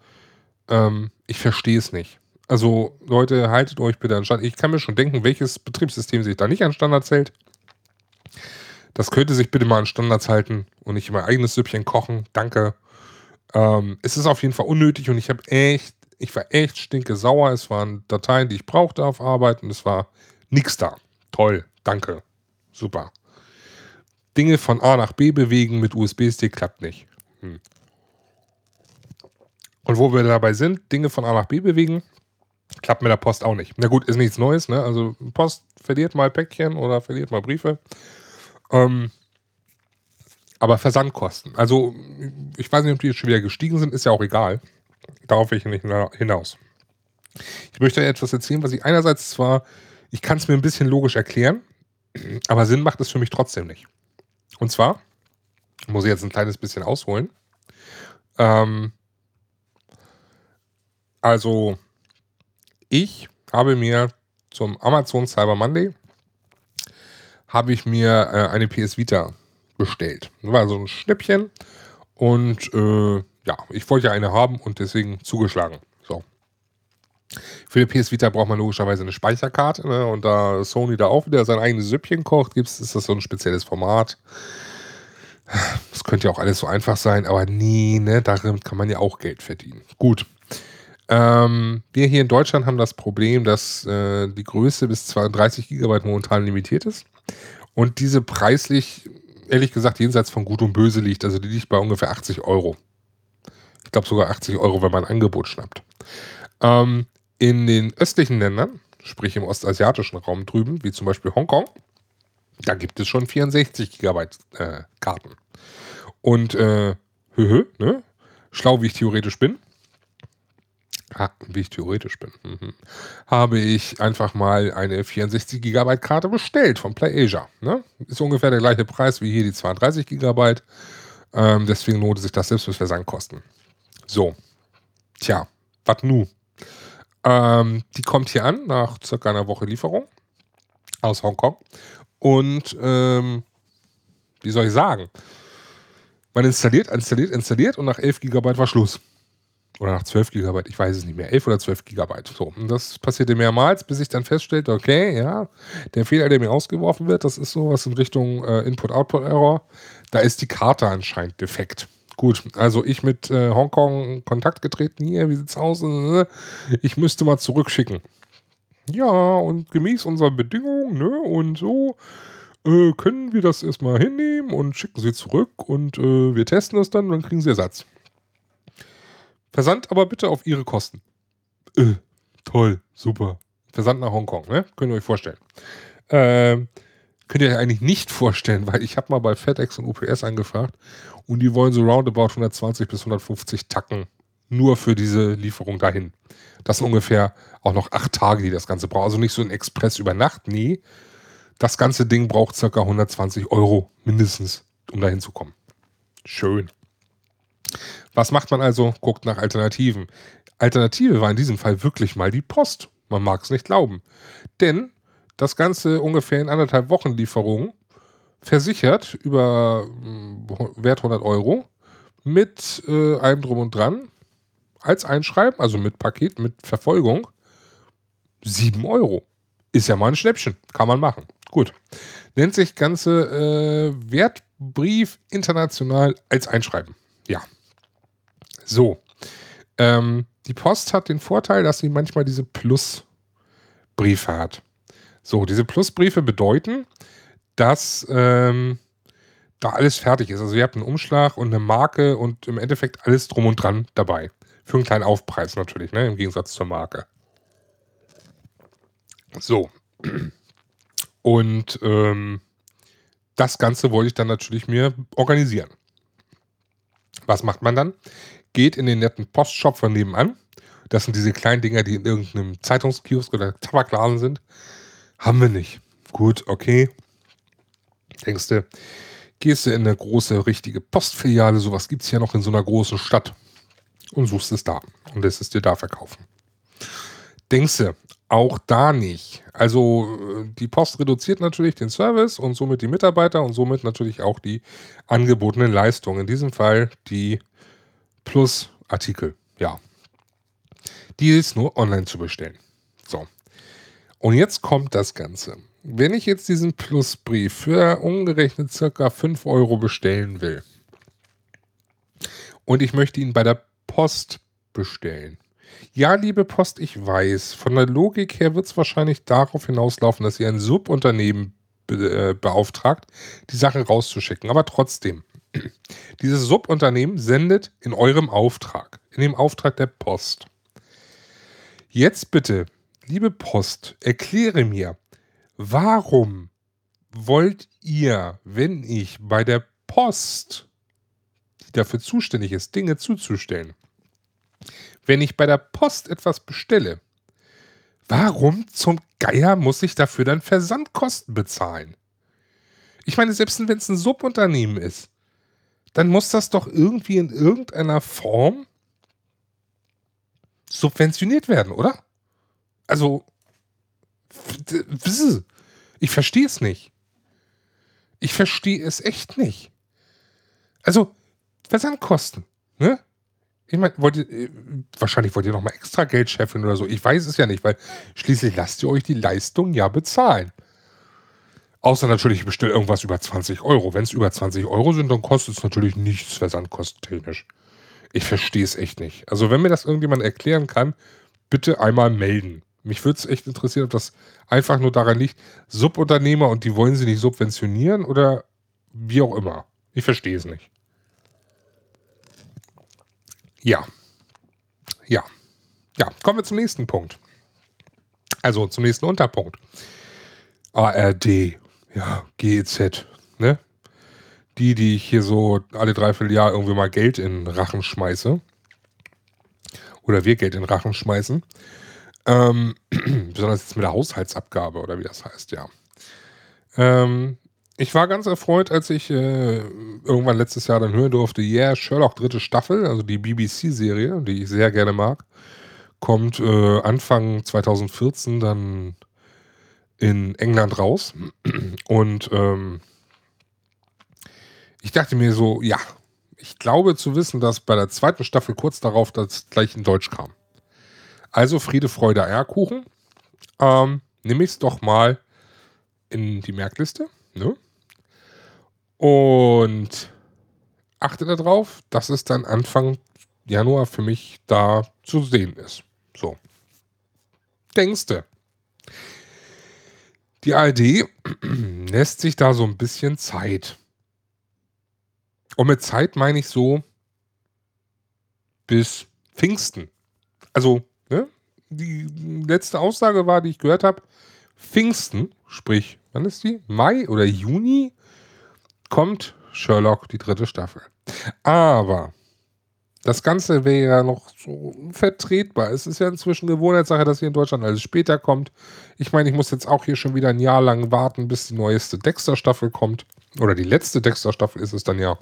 [SPEAKER 1] Ähm, ich verstehe es nicht. Also, Leute, haltet euch bitte an Standard. Ich kann mir schon denken, welches Betriebssystem sich da nicht an Standards hält. Das könnte sich bitte mal an Standards halten und nicht mein eigenes Süppchen kochen. Danke. Ähm, es ist auf jeden Fall unnötig und ich habe echt, ich war echt stinke sauer. Es waren Dateien, die ich brauchte auf Arbeit und es war nichts da. Toll. Danke. Super. Dinge von A nach B bewegen mit USB-Stick klappt nicht. Hm. Und wo wir dabei sind, Dinge von A nach B bewegen, klappt mit der Post auch nicht. Na gut, ist nichts Neues, ne? Also Post verliert mal Päckchen oder verliert mal Briefe. Ähm, aber Versandkosten. Also, ich weiß nicht, ob die jetzt schon wieder gestiegen sind, ist ja auch egal. Darauf will ich nicht hinaus. Ich möchte etwas erzählen, was ich einerseits zwar, ich kann es mir ein bisschen logisch erklären, aber Sinn macht es für mich trotzdem nicht. Und zwar, muss ich jetzt ein kleines bisschen ausholen. Ähm, also, ich habe mir zum Amazon Cyber Monday habe ich mir äh, eine PS Vita bestellt. War so ein Schnäppchen und äh, ja, ich wollte ja eine haben und deswegen zugeschlagen. Für die PS Vita braucht man logischerweise eine Speicherkarte ne? und da Sony da auch wieder sein eigenes Süppchen kocht, gibt's, ist das so ein spezielles Format. Das könnte ja auch alles so einfach sein, aber nee, ne, damit kann man ja auch Geld verdienen. Gut. Ähm, wir hier in Deutschland haben das Problem, dass äh, die Größe bis 32 GB momentan limitiert ist und diese preislich, ehrlich gesagt, jenseits von Gut und Böse liegt. Also die liegt bei ungefähr 80 Euro. Ich glaube sogar 80 Euro, wenn man ein Angebot schnappt. Ähm, in den östlichen Ländern, sprich im ostasiatischen Raum drüben, wie zum Beispiel Hongkong, da gibt es schon 64 Gigabyte äh, Karten. Und äh, hö, ne? schlau wie ich theoretisch bin, wie ich theoretisch bin, mhm. habe ich einfach mal eine 64 Gigabyte Karte bestellt von PlayAsia. Ne? Ist ungefähr der gleiche Preis wie hier die 32 Gigabyte. Ähm, deswegen lohnt sich das selbst mit Versandkosten. So. Tja, was nu? Ähm, die kommt hier an nach circa einer Woche Lieferung aus Hongkong. Und ähm, wie soll ich sagen? Man installiert, installiert, installiert und nach 11 GB war Schluss. Oder nach 12 GB, ich weiß es nicht mehr. 11 oder 12 GB. So, und das passierte mehrmals, bis ich dann feststellte, okay, ja, der Fehler, der mir ausgeworfen wird, das ist sowas in Richtung äh, Input-Output-Error. Da ist die Karte anscheinend defekt. Gut, also ich mit äh, Hongkong in Kontakt getreten. Hier, wie sieht's aus? Äh, ich müsste mal zurückschicken. Ja, und gemäß unserer Bedingungen, ne, und so, äh, können wir das erstmal hinnehmen und schicken sie zurück und äh, wir testen das dann dann kriegen sie Ersatz. Versand aber bitte auf ihre Kosten. Äh, toll, super. Versand nach Hongkong, ne? Könnt ihr euch vorstellen. Ähm, könnt ihr euch eigentlich nicht vorstellen, <laughs> weil ich habe mal bei FedEx und UPS angefragt und die wollen so roundabout 120 bis 150 Tacken nur für diese Lieferung dahin. Das sind ungefähr auch noch acht Tage, die das Ganze braucht. Also nicht so ein Express über Nacht, nee. Das ganze Ding braucht ca. 120 Euro mindestens, um dahin zu kommen. Schön. Was macht man also? Guckt nach Alternativen. Alternative war in diesem Fall wirklich mal die Post. Man mag es nicht glauben. Denn das Ganze ungefähr in anderthalb Wochen Lieferung versichert über hm, Wert 100 Euro mit äh, allem drum und dran als Einschreiben, also mit Paket, mit Verfolgung, 7 Euro. Ist ja mal ein Schnäppchen, kann man machen. Gut. Nennt sich ganze äh, Wertbrief international als Einschreiben. Ja. So. Ähm, die Post hat den Vorteil, dass sie manchmal diese Plusbriefe hat. So, diese Plusbriefe bedeuten, dass ähm, da alles fertig ist. Also ihr habt einen Umschlag und eine Marke und im Endeffekt alles drum und dran dabei. Für einen kleinen Aufpreis natürlich, ne? im Gegensatz zur Marke. So. Und ähm, das Ganze wollte ich dann natürlich mir organisieren. Was macht man dann? Geht in den netten Postshop von nebenan. Das sind diese kleinen Dinger, die in irgendeinem Zeitungskiosk oder Tabakladen sind. Haben wir nicht. Gut, okay. Denkst du, gehst du in eine große, richtige Postfiliale, sowas gibt es ja noch in so einer großen Stadt und suchst es da und lässt es dir da verkaufen. Denkst du, auch da nicht. Also die Post reduziert natürlich den Service und somit die Mitarbeiter und somit natürlich auch die angebotenen Leistungen. In diesem Fall die Plus-Artikel. Ja. Die ist nur online zu bestellen. So. Und jetzt kommt das Ganze. Wenn ich jetzt diesen Plusbrief für umgerechnet circa 5 Euro bestellen will und ich möchte ihn bei der Post bestellen. Ja, liebe Post, ich weiß, von der Logik her wird es wahrscheinlich darauf hinauslaufen, dass ihr ein Subunternehmen be äh, beauftragt, die Sache rauszuschicken. Aber trotzdem, <clears throat> dieses Subunternehmen sendet in eurem Auftrag, in dem Auftrag der Post. Jetzt bitte, liebe Post, erkläre mir, Warum wollt ihr, wenn ich bei der Post, die dafür zuständig ist, Dinge zuzustellen, wenn ich bei der Post etwas bestelle, warum zum Geier muss ich dafür dann Versandkosten bezahlen? Ich meine, selbst wenn es ein Subunternehmen ist, dann muss das doch irgendwie in irgendeiner Form subventioniert werden, oder? Also, ich verstehe es nicht. Ich verstehe es echt nicht. Also, Versandkosten, ne? Ich meine, wollt ihr, äh, wahrscheinlich wollt ihr nochmal extra Geld scheffeln oder so. Ich weiß es ja nicht, weil schließlich lasst ihr euch die Leistung ja bezahlen. Außer natürlich, ich bestelle irgendwas über 20 Euro. Wenn es über 20 Euro sind, dann kostet es natürlich nichts versandkostentechnisch. Ich verstehe es echt nicht. Also, wenn mir das irgendjemand erklären kann, bitte einmal melden. Mich würde es echt interessieren, ob das einfach nur daran liegt, Subunternehmer und die wollen sie nicht subventionieren oder wie auch immer. Ich verstehe es nicht. Ja. Ja. Ja, kommen wir zum nächsten Punkt. Also zum nächsten Unterpunkt. ARD, ja, GEZ, ne? Die, die ich hier so alle dreiviertel Jahr irgendwie mal Geld in Rachen schmeiße. Oder wir Geld in Rachen schmeißen. Ähm, <clears throat> besonders jetzt mit der Haushaltsabgabe oder wie das heißt, ja. Ähm, ich war ganz erfreut, als ich äh, irgendwann letztes Jahr dann hören durfte, yeah, Sherlock dritte Staffel, also die BBC-Serie, die ich sehr gerne mag, kommt äh, Anfang 2014 dann in England raus. Und ähm, ich dachte mir so, ja, ich glaube zu wissen, dass bei der zweiten Staffel kurz darauf das gleich in Deutsch kam. Also Friede, Freude, Eierkuchen. Ähm, nehme ich es doch mal in die Merkliste. Ne? Und achte darauf, dass es dann Anfang Januar für mich da zu sehen ist. So. Denkste. Die ARD <clears throat> lässt sich da so ein bisschen Zeit. Und mit Zeit meine ich so bis Pfingsten. Also Ne? Die letzte Aussage war, die ich gehört habe, Pfingsten, sprich, wann ist die? Mai oder Juni kommt Sherlock, die dritte Staffel. Aber das Ganze wäre ja noch so vertretbar. Es ist ja inzwischen Gewohnheitssache, dass hier in Deutschland alles später kommt. Ich meine, ich muss jetzt auch hier schon wieder ein Jahr lang warten, bis die neueste Dexter-Staffel kommt. Oder die letzte Dexter-Staffel ist es dann ja.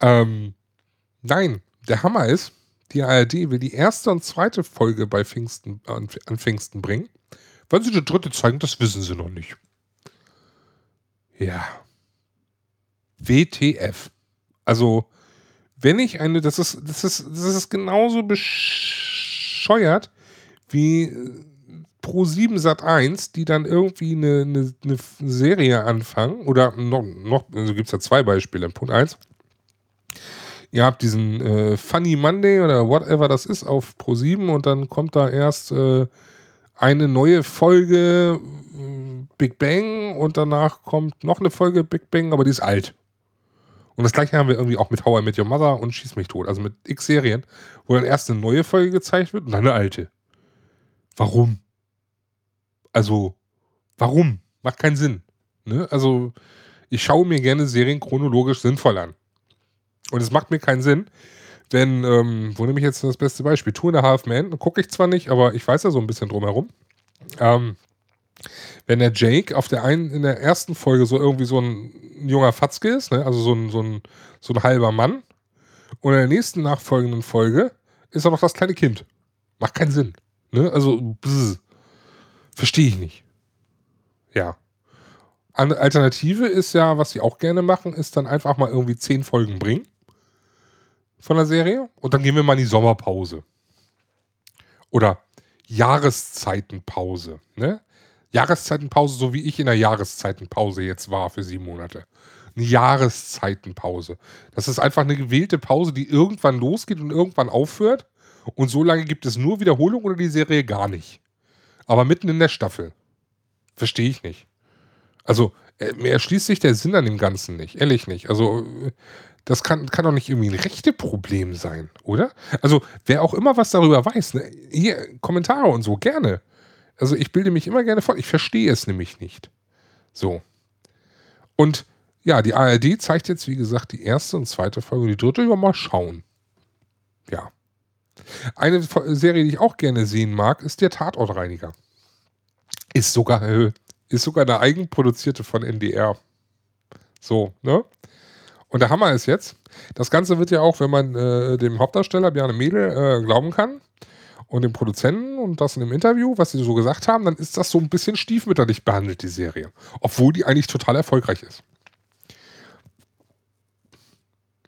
[SPEAKER 1] Ähm, nein, der Hammer ist, die ARD will die erste und zweite Folge bei Pfingsten, an, Pfingsten bringen. Wann sie die dritte zeigen, das wissen sie noch nicht. Ja. WTF. Also, wenn ich eine, das ist, das ist, das ist genauso bescheuert wie äh, Pro 7 Sat 1, die dann irgendwie eine, eine, eine Serie anfangen, oder noch, noch also gibt es ja zwei Beispiele. Punkt 1 ihr habt diesen äh, Funny Monday oder whatever das ist auf Pro7 und dann kommt da erst äh, eine neue Folge, äh, Big Bang und danach kommt noch eine Folge Big Bang, aber die ist alt. Und das gleiche haben wir irgendwie auch mit How I Met Your Mother und Schieß mich tot. Also mit X Serien, wo dann erst eine neue Folge gezeigt wird und dann eine alte. Warum? Also, warum? Macht keinen Sinn. Ne? Also, ich schaue mir gerne Serien chronologisch sinnvoll an. Und es macht mir keinen Sinn, wenn, ähm, wo nehme ich jetzt das beste Beispiel? Two and a Half Men, gucke ich zwar nicht, aber ich weiß ja so ein bisschen drumherum. Ähm, wenn der Jake auf der einen, in der ersten Folge so irgendwie so ein junger Fatzke ist, ne? also so ein, so, ein, so ein halber Mann, und in der nächsten nachfolgenden Folge ist er noch das kleine Kind. Macht keinen Sinn. Ne? Also, verstehe ich nicht. Ja. Alternative ist ja, was sie auch gerne machen, ist dann einfach mal irgendwie zehn Folgen bringen von der Serie und dann gehen wir mal in die Sommerpause. Oder Jahreszeitenpause. Ne? Jahreszeitenpause, so wie ich in der Jahreszeitenpause jetzt war für sieben Monate. Eine Jahreszeitenpause. Das ist einfach eine gewählte Pause, die irgendwann losgeht und irgendwann aufhört. Und so lange gibt es nur Wiederholung oder die Serie gar nicht. Aber mitten in der Staffel. Verstehe ich nicht. Also, äh, mir erschließt sich der Sinn an dem Ganzen nicht. Ehrlich nicht. Also, das kann, kann doch nicht irgendwie ein Rechteproblem sein, oder? Also, wer auch immer was darüber weiß, ne? hier, Kommentare und so, gerne. Also, ich bilde mich immer gerne vor. Ich verstehe es nämlich nicht. So. Und ja, die ARD zeigt jetzt, wie gesagt, die erste und zweite Folge. Die dritte, ja, mal schauen. Ja. Eine Serie, die ich auch gerne sehen mag, ist der Tatortreiniger. Ist sogar, <laughs> ist sogar eine eigenproduzierte von NDR. So, ne? Und der Hammer ist jetzt, das Ganze wird ja auch, wenn man äh, dem Hauptdarsteller Bjarne Mädel äh, glauben kann und dem Produzenten und das in dem Interview, was sie so gesagt haben, dann ist das so ein bisschen stiefmütterlich behandelt, die Serie. Obwohl die eigentlich total erfolgreich ist.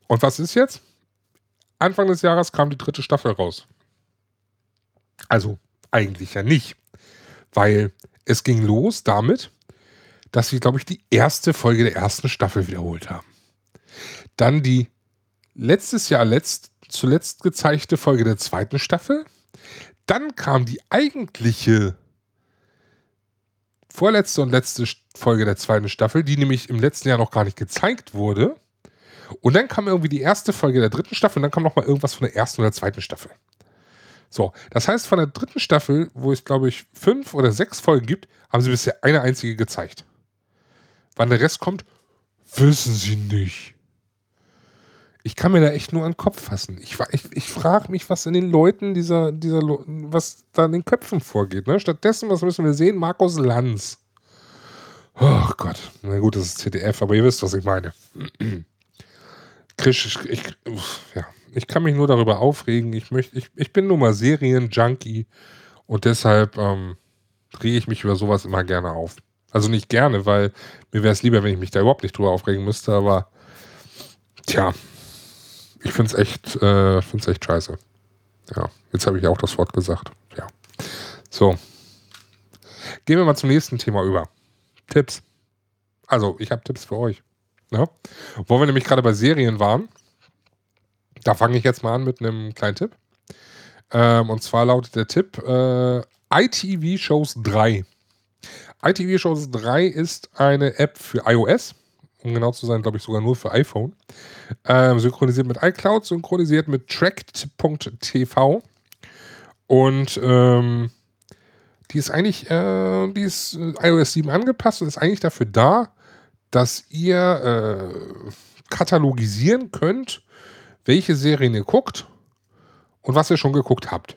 [SPEAKER 1] Und was ist jetzt? Anfang des Jahres kam die dritte Staffel raus. Also eigentlich ja nicht, weil es ging los damit, dass sie, glaube ich, die erste Folge der ersten Staffel wiederholt haben. Dann die letztes Jahr letzt, zuletzt gezeigte Folge der zweiten Staffel. Dann kam die eigentliche vorletzte und letzte Folge der zweiten Staffel, die nämlich im letzten Jahr noch gar nicht gezeigt wurde. Und dann kam irgendwie die erste Folge der dritten Staffel und dann kam noch mal irgendwas von der ersten oder zweiten Staffel. So, das heißt, von der dritten Staffel, wo es, glaube ich, fünf oder sechs Folgen gibt, haben sie bisher eine einzige gezeigt. Wann der Rest kommt, wissen sie nicht. Ich kann mir da echt nur an den Kopf fassen. Ich, ich, ich frage mich, was in den Leuten dieser, dieser, was da in den Köpfen vorgeht. Ne? Stattdessen, was müssen wir sehen? Markus Lanz. Oh Gott. Na gut, das ist CDF, aber ihr wisst, was ich meine. <clears throat> Chris, ich, ja, ich kann mich nur darüber aufregen. Ich, möchte, ich, ich bin nun mal Serien-Junkie und deshalb ähm, rege ich mich über sowas immer gerne auf. Also nicht gerne, weil mir wäre es lieber, wenn ich mich da überhaupt nicht drüber aufregen müsste, aber tja, ich finde es echt, äh, echt scheiße. Ja, jetzt habe ich auch das Wort gesagt. Ja. So. Gehen wir mal zum nächsten Thema über. Tipps. Also, ich habe Tipps für euch. Ja? Wo wir nämlich gerade bei Serien waren, da fange ich jetzt mal an mit einem kleinen Tipp. Ähm, und zwar lautet der Tipp äh, ITV Shows 3. ITV Shows 3 ist eine App für iOS. Um genau zu sein, glaube ich sogar nur für iPhone. Ähm, synchronisiert mit iCloud, synchronisiert mit tracked.tv. Und ähm, die ist eigentlich, äh, die ist äh, iOS 7 angepasst und ist eigentlich dafür da, dass ihr äh, katalogisieren könnt, welche Serien ihr guckt und was ihr schon geguckt habt.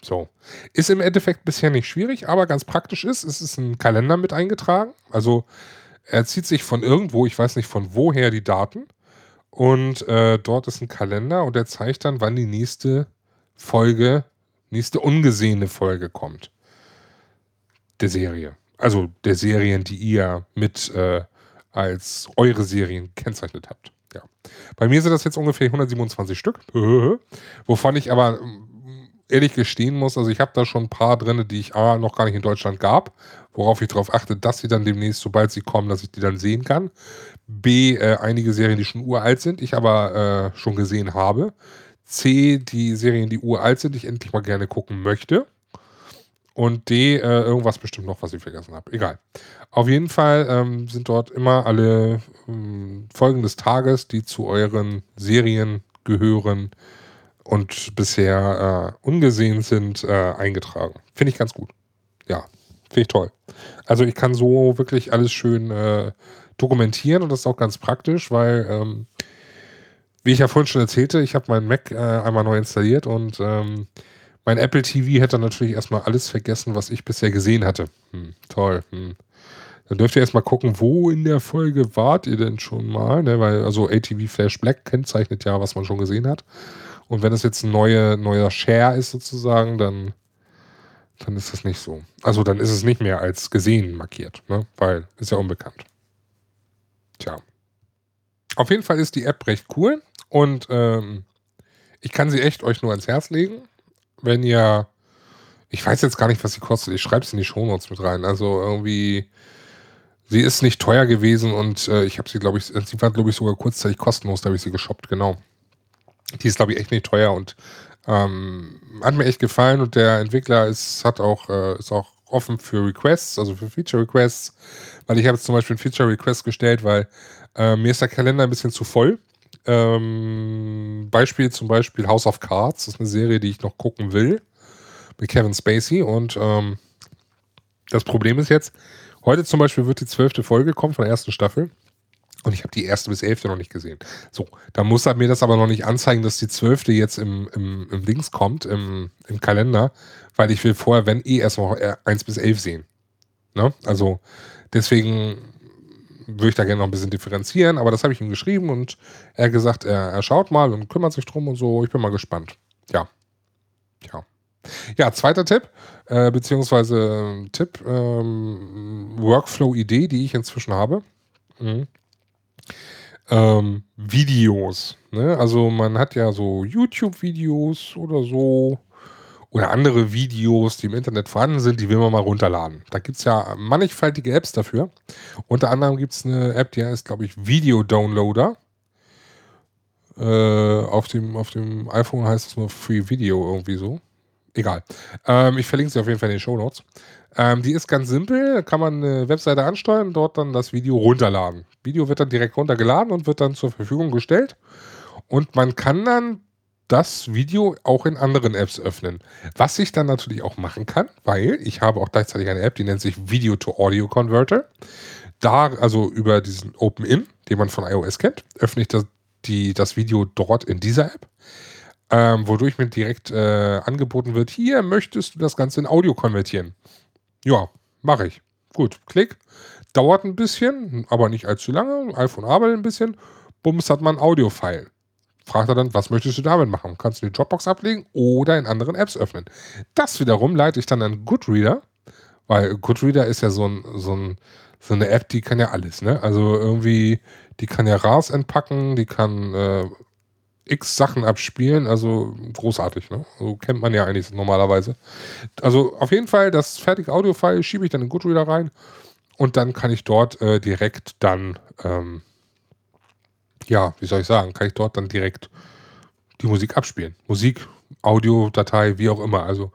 [SPEAKER 1] So. Ist im Endeffekt bisher nicht schwierig, aber ganz praktisch ist, es ist ein Kalender mit eingetragen. Also er zieht sich von irgendwo, ich weiß nicht von woher, die Daten. Und äh, dort ist ein Kalender und er zeigt dann, wann die nächste Folge, nächste ungesehene Folge kommt. Der Serie. Also der Serien, die ihr mit äh, als eure Serien gekennzeichnet habt. Ja. Bei mir sind das jetzt ungefähr 127 Stück, <laughs> wovon ich aber ehrlich gestehen muss, also ich habe da schon ein paar drin, die ich A, noch gar nicht in Deutschland gab, worauf ich darauf achte, dass sie dann demnächst, sobald sie kommen, dass ich die dann sehen kann. B, äh, einige Serien, die schon uralt sind, ich aber äh, schon gesehen habe. C, die Serien, die uralt sind, ich endlich mal gerne gucken möchte. und D, äh, irgendwas bestimmt noch, was ich vergessen habe. Egal. Auf jeden Fall ähm, sind dort immer alle ähm, Folgen des Tages, die zu euren Serien gehören und bisher äh, ungesehen sind, äh, eingetragen. Finde ich ganz gut. Ja, finde ich toll. Also ich kann so wirklich alles schön äh, dokumentieren und das ist auch ganz praktisch, weil, ähm, wie ich ja vorhin schon erzählte, ich habe meinen Mac äh, einmal neu installiert und ähm, mein Apple TV hätte natürlich erstmal alles vergessen, was ich bisher gesehen hatte. Hm, toll. Hm. Dann dürft ihr erstmal gucken, wo in der Folge wart ihr denn schon mal, ne? Weil, also ATV Flash Black kennzeichnet ja, was man schon gesehen hat. Und wenn es jetzt ein neue, neuer Share ist sozusagen, dann, dann ist das nicht so. Also dann ist es nicht mehr als gesehen markiert, ne? Weil ist ja unbekannt. Tja. Auf jeden Fall ist die App recht cool und ähm, ich kann sie echt euch nur ans Herz legen wenn ihr, ich weiß jetzt gar nicht, was sie kostet, ich schreibe es in die Shownotes mit rein. Also irgendwie, sie ist nicht teuer gewesen und äh, ich habe sie, glaube ich, sie war, glaube ich, sogar kurzzeitig kostenlos, da habe ich sie geshoppt, genau. Die ist, glaube ich, echt nicht teuer und ähm, hat mir echt gefallen und der Entwickler ist, hat auch, äh, ist auch offen für Requests, also für Feature Requests, weil ich habe jetzt zum Beispiel ein Feature Request gestellt, weil äh, mir ist der Kalender ein bisschen zu voll ähm, Beispiel zum Beispiel House of Cards, das ist eine Serie, die ich noch gucken will, mit Kevin Spacey. Und ähm, das Problem ist jetzt, heute zum Beispiel wird die zwölfte Folge kommen von der ersten Staffel. Und ich habe die erste bis elfte noch nicht gesehen. So, da muss er mir das aber noch nicht anzeigen, dass die zwölfte jetzt im, im, im Dings kommt, im, im Kalender, weil ich will vorher, wenn eh, erst noch eins bis elf sehen. Ne? Also deswegen würde ich da gerne noch ein bisschen differenzieren, aber das habe ich ihm geschrieben und er gesagt, er, er schaut mal und kümmert sich drum und so. Ich bin mal gespannt. Ja. Ja. Ja, zweiter Tipp, äh, beziehungsweise äh, Tipp, ähm, Workflow-Idee, die ich inzwischen habe. Mhm. Ähm, Videos. Ne? Also man hat ja so YouTube-Videos oder so oder andere Videos, die im Internet vorhanden sind, die will man mal runterladen. Da gibt es ja mannigfaltige Apps dafür. Unter anderem gibt es eine App, die heißt, glaube ich, Video Downloader. Äh, auf, dem, auf dem iPhone heißt es nur Free Video irgendwie so. Egal. Ähm, ich verlinke sie auf jeden Fall in den Show Notes. Ähm, die ist ganz simpel. Kann man eine Webseite ansteuern, dort dann das Video runterladen. Video wird dann direkt runtergeladen und wird dann zur Verfügung gestellt. Und man kann dann das Video auch in anderen Apps öffnen. Was ich dann natürlich auch machen kann, weil ich habe auch gleichzeitig eine App, die nennt sich Video to Audio Converter. Da, also über diesen Open-In, den man von iOS kennt, öffne ich das, die, das Video dort in dieser App, ähm, wodurch mir direkt äh, angeboten wird, hier möchtest du das Ganze in Audio konvertieren. Ja, mache ich. Gut, klick. Dauert ein bisschen, aber nicht allzu lange. iPhone arbeitet ein bisschen. Bums hat man ein Audio-File fragt er dann, was möchtest du damit machen? Kannst du die Dropbox ablegen oder in anderen Apps öffnen? Das wiederum leite ich dann an Goodreader, weil Goodreader ist ja so, ein, so, ein, so eine App, die kann ja alles, ne? Also irgendwie, die kann ja RAS entpacken, die kann äh, x Sachen abspielen, also großartig, ne? So kennt man ja eigentlich normalerweise. Also auf jeden Fall, das fertige Audio-File schiebe ich dann in Goodreader rein und dann kann ich dort äh, direkt dann ähm, ja, wie soll ich sagen, kann ich dort dann direkt die Musik abspielen. Musik, Audiodatei, wie auch immer. Also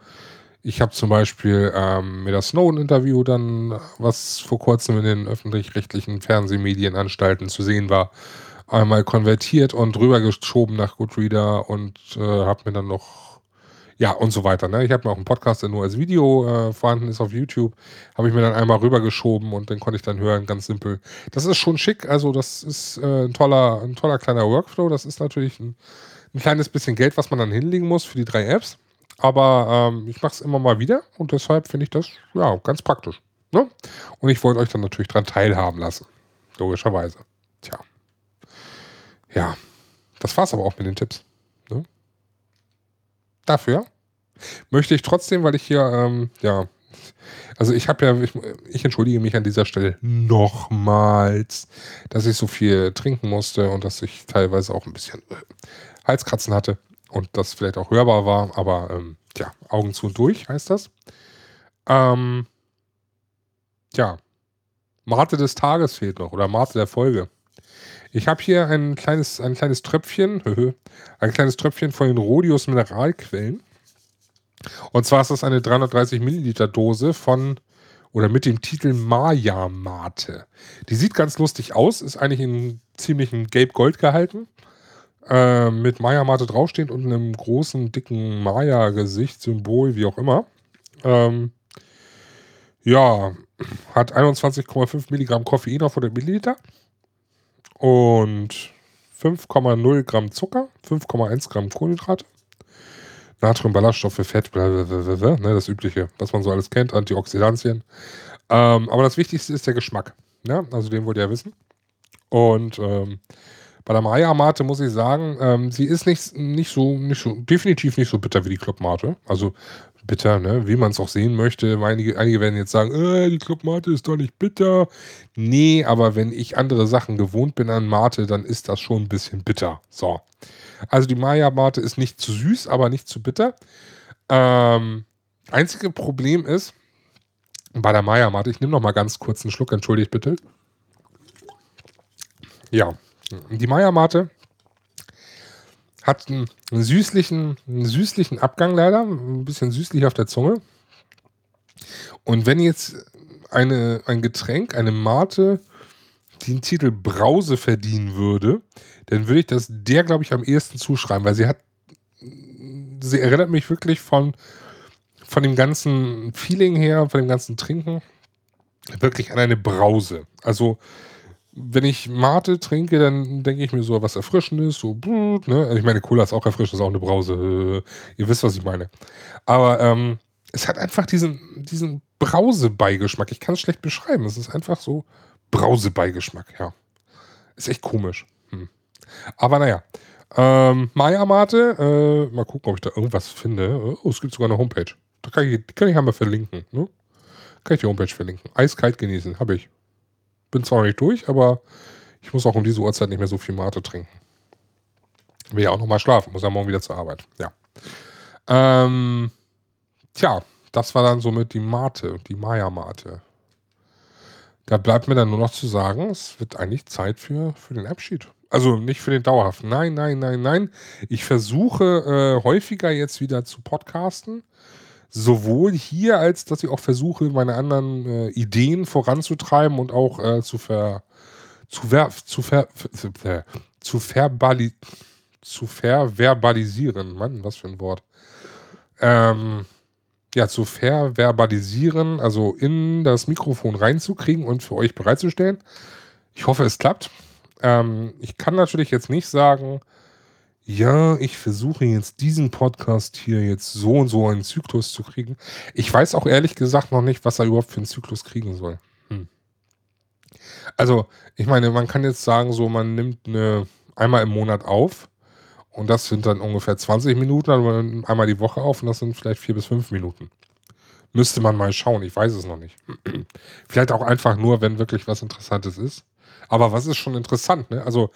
[SPEAKER 1] ich habe zum Beispiel ähm, mir das Snowden-Interview dann, was vor kurzem in den öffentlich-rechtlichen Fernsehmedienanstalten zu sehen war, einmal konvertiert und rübergeschoben nach Goodreader und äh, habe mir dann noch ja, und so weiter. Ne? Ich habe mir auch einen Podcast, der nur als Video äh, vorhanden ist auf YouTube, habe ich mir dann einmal rübergeschoben und den konnte ich dann hören, ganz simpel. Das ist schon schick, also das ist äh, ein, toller, ein toller kleiner Workflow. Das ist natürlich ein, ein, kleines bisschen Geld, was man dann hinlegen muss für die drei Apps. Aber ähm, ich mache es immer mal wieder und deshalb finde ich das ja ganz praktisch. Ne? Und ich wollte euch dann natürlich daran teilhaben lassen. Logischerweise. Tja. Ja, das war's aber auch mit den Tipps. Ne? dafür möchte ich trotzdem, weil ich hier, ähm, ja, also ich habe ja, ich, ich, entschuldige mich an dieser Stelle nochmals, dass ich so viel trinken musste und dass ich teilweise auch ein bisschen äh, Halskratzen hatte und das vielleicht auch hörbar war, aber ähm, ja, Augen zu und durch heißt das. Ähm, ja, Mate des Tages fehlt noch oder Mate der Folge. Ich habe hier ein kleines, ein kleines Tröpfchen, <laughs> ein kleines Tröpfchen von den Rodius Mineralquellen. Und zwar ist das eine 330 Milliliter Dose von oder mit dem Titel Maya Mate. Die sieht ganz lustig aus, ist eigentlich in ziemlichen Gelb-Gold gehalten. Äh, mit Maya Mate draufstehend und einem großen, dicken Maya-Gesicht, Symbol, wie auch immer. Ähm, ja, hat 21,5 Milligramm Koffein auf 100 Milliliter und 5,0 Gramm Zucker, 5,1 Gramm Kohlenhydrate, Natrium, Ballaststoffe, Fett, blablabla, ne, das Übliche, was man so alles kennt, Antioxidantien. Ähm, aber das Wichtigste ist der Geschmack. Ne? Also den wollt ihr ja wissen. Und ähm, bei der Maya Mate muss ich sagen, ähm, sie ist nicht, nicht, so, nicht so, definitiv nicht so bitter wie die Club Mate. Also bitter, ne? wie man es auch sehen möchte. Einige, einige werden jetzt sagen, äh, die Club Mate ist doch nicht bitter. Nee, aber wenn ich andere Sachen gewohnt bin an Mate, dann ist das schon ein bisschen bitter. So. Also die Maya Mate ist nicht zu süß, aber nicht zu bitter. Ähm, einzige Problem ist, bei der Maya Mate, ich nehme noch mal ganz kurz einen Schluck, entschuldigt bitte. Ja, die Maya Mate hat einen, süßlichen, einen süßlichen Abgang leider, ein bisschen süßlich auf der Zunge. Und wenn jetzt eine, ein Getränk, eine Mate, den Titel Brause verdienen würde, dann würde ich das der, glaube ich, am ehesten zuschreiben, weil sie hat, sie erinnert mich wirklich von, von dem ganzen Feeling her, von dem ganzen Trinken, wirklich an eine Brause. Also wenn ich Mate trinke, dann denke ich mir so was Erfrischendes, so, ne? Also ich meine, Cola ist auch erfrischend, ist auch eine Brause. Ihr wisst, was ich meine. Aber ähm, es hat einfach diesen, diesen Brausebeigeschmack. Ich kann es schlecht beschreiben. Es ist einfach so Brausebeigeschmack, ja. Ist echt komisch. Hm. Aber naja. Ähm, Maya Mate, äh, mal gucken, ob ich da irgendwas finde. Oh, es gibt sogar eine Homepage. Da kann ich, die kann ich einmal verlinken. Ne? Kann ich die Homepage verlinken. Eiskalt genießen, habe ich. Bin zwar noch nicht durch, aber ich muss auch um diese Uhrzeit nicht mehr so viel Mate trinken. Will ja auch nochmal schlafen, muss ja morgen wieder zur Arbeit. Ja. Ähm, tja, das war dann somit die Mate, die Maya-Mate. Da bleibt mir dann nur noch zu sagen, es wird eigentlich Zeit für, für den Abschied. Also nicht für den dauerhaften. Nein, nein, nein, nein. Ich versuche äh, häufiger jetzt wieder zu podcasten sowohl hier, als dass ich auch versuche, meine anderen äh, Ideen voranzutreiben und auch äh, zu ver zu ver zu ver äh, zu verbali zu ververbalisieren. Mann, was für ein Wort. Ähm, ja, zu ververbalisieren, also in das Mikrofon reinzukriegen und für euch bereitzustellen. Ich hoffe, es klappt. Ähm, ich kann natürlich jetzt nicht sagen, ja, ich versuche jetzt diesen Podcast hier jetzt so und so einen Zyklus zu kriegen. Ich weiß auch ehrlich gesagt noch nicht, was er überhaupt für einen Zyklus kriegen soll. Hm. Also, ich meine, man kann jetzt sagen, so, man nimmt eine einmal im Monat auf und das sind dann ungefähr 20 Minuten, also einmal die Woche auf und das sind vielleicht vier bis fünf Minuten. Müsste man mal schauen, ich weiß es noch nicht. <clears throat> vielleicht auch einfach nur, wenn wirklich was Interessantes ist. Aber was ist schon interessant, ne? Also,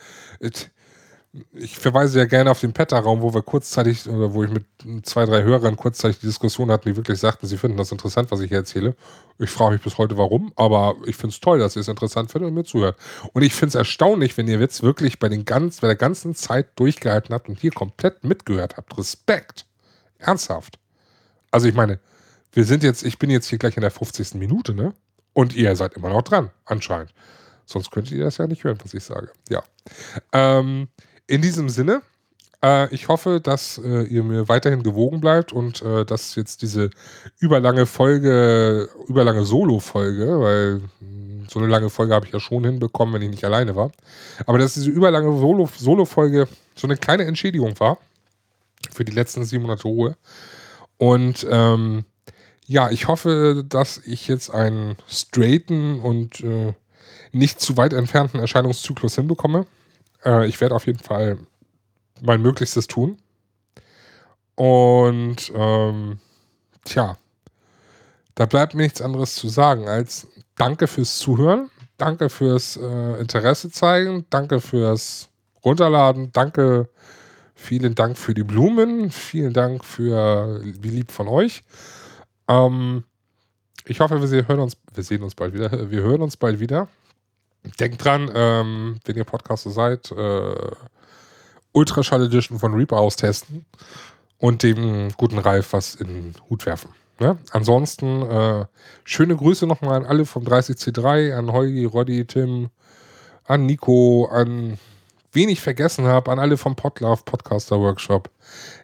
[SPEAKER 1] ich verweise ja gerne auf den Petta-Raum, wo wir kurzzeitig, oder wo ich mit zwei, drei Hörern kurzzeitig die Diskussion hatten, die wirklich sagten, sie finden das interessant, was ich hier erzähle. Ich frage mich bis heute, warum, aber ich finde es toll, dass ihr es interessant findet und mir zuhört. Und ich finde es erstaunlich, wenn ihr jetzt wirklich bei, den ganz, bei der ganzen Zeit durchgehalten habt und hier komplett mitgehört habt. Respekt. Ernsthaft. Also ich meine, wir sind jetzt, ich bin jetzt hier gleich in der 50. Minute, ne? Und ihr seid immer noch dran, anscheinend. Sonst könntet ihr das ja nicht hören, was ich sage. Ja. Ähm, in diesem Sinne, äh, ich hoffe, dass äh, ihr mir weiterhin gewogen bleibt und äh, dass jetzt diese überlange Folge, überlange Solo-Folge, weil hm, so eine lange Folge habe ich ja schon hinbekommen, wenn ich nicht alleine war. Aber dass diese überlange Solo-Folge so eine kleine Entschädigung war für die letzten sieben Monate Ruhe. Und ähm, ja, ich hoffe, dass ich jetzt einen straighten und äh, nicht zu weit entfernten Erscheinungszyklus hinbekomme. Äh, ich werde auf jeden Fall mein Möglichstes tun. Und ähm, tja, da bleibt mir nichts anderes zu sagen als Danke fürs Zuhören, danke fürs äh, Interesse zeigen, danke fürs Runterladen, danke, vielen Dank für die Blumen, vielen Dank für wie lieb von euch. Ähm, ich hoffe, wir hören uns, wir sehen uns bald wieder. Wir hören uns bald wieder. Denkt dran, ähm, wenn ihr Podcaster seid, äh, Ultraschall Edition von Reaper austesten. und dem guten Ralf was in den Hut werfen. Ne? Ansonsten äh, schöne Grüße nochmal an alle vom 30C3, an Holgi, Roddy, Tim, an Nico, an wen ich vergessen habe, an alle vom Podlove Podcaster Workshop.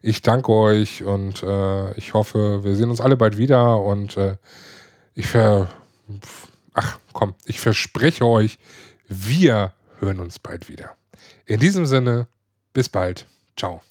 [SPEAKER 1] Ich danke euch und äh, ich hoffe, wir sehen uns alle bald wieder und äh, ich ver komm, ich verspreche euch, wir hören uns bald wieder. In diesem Sinne, bis bald. Ciao.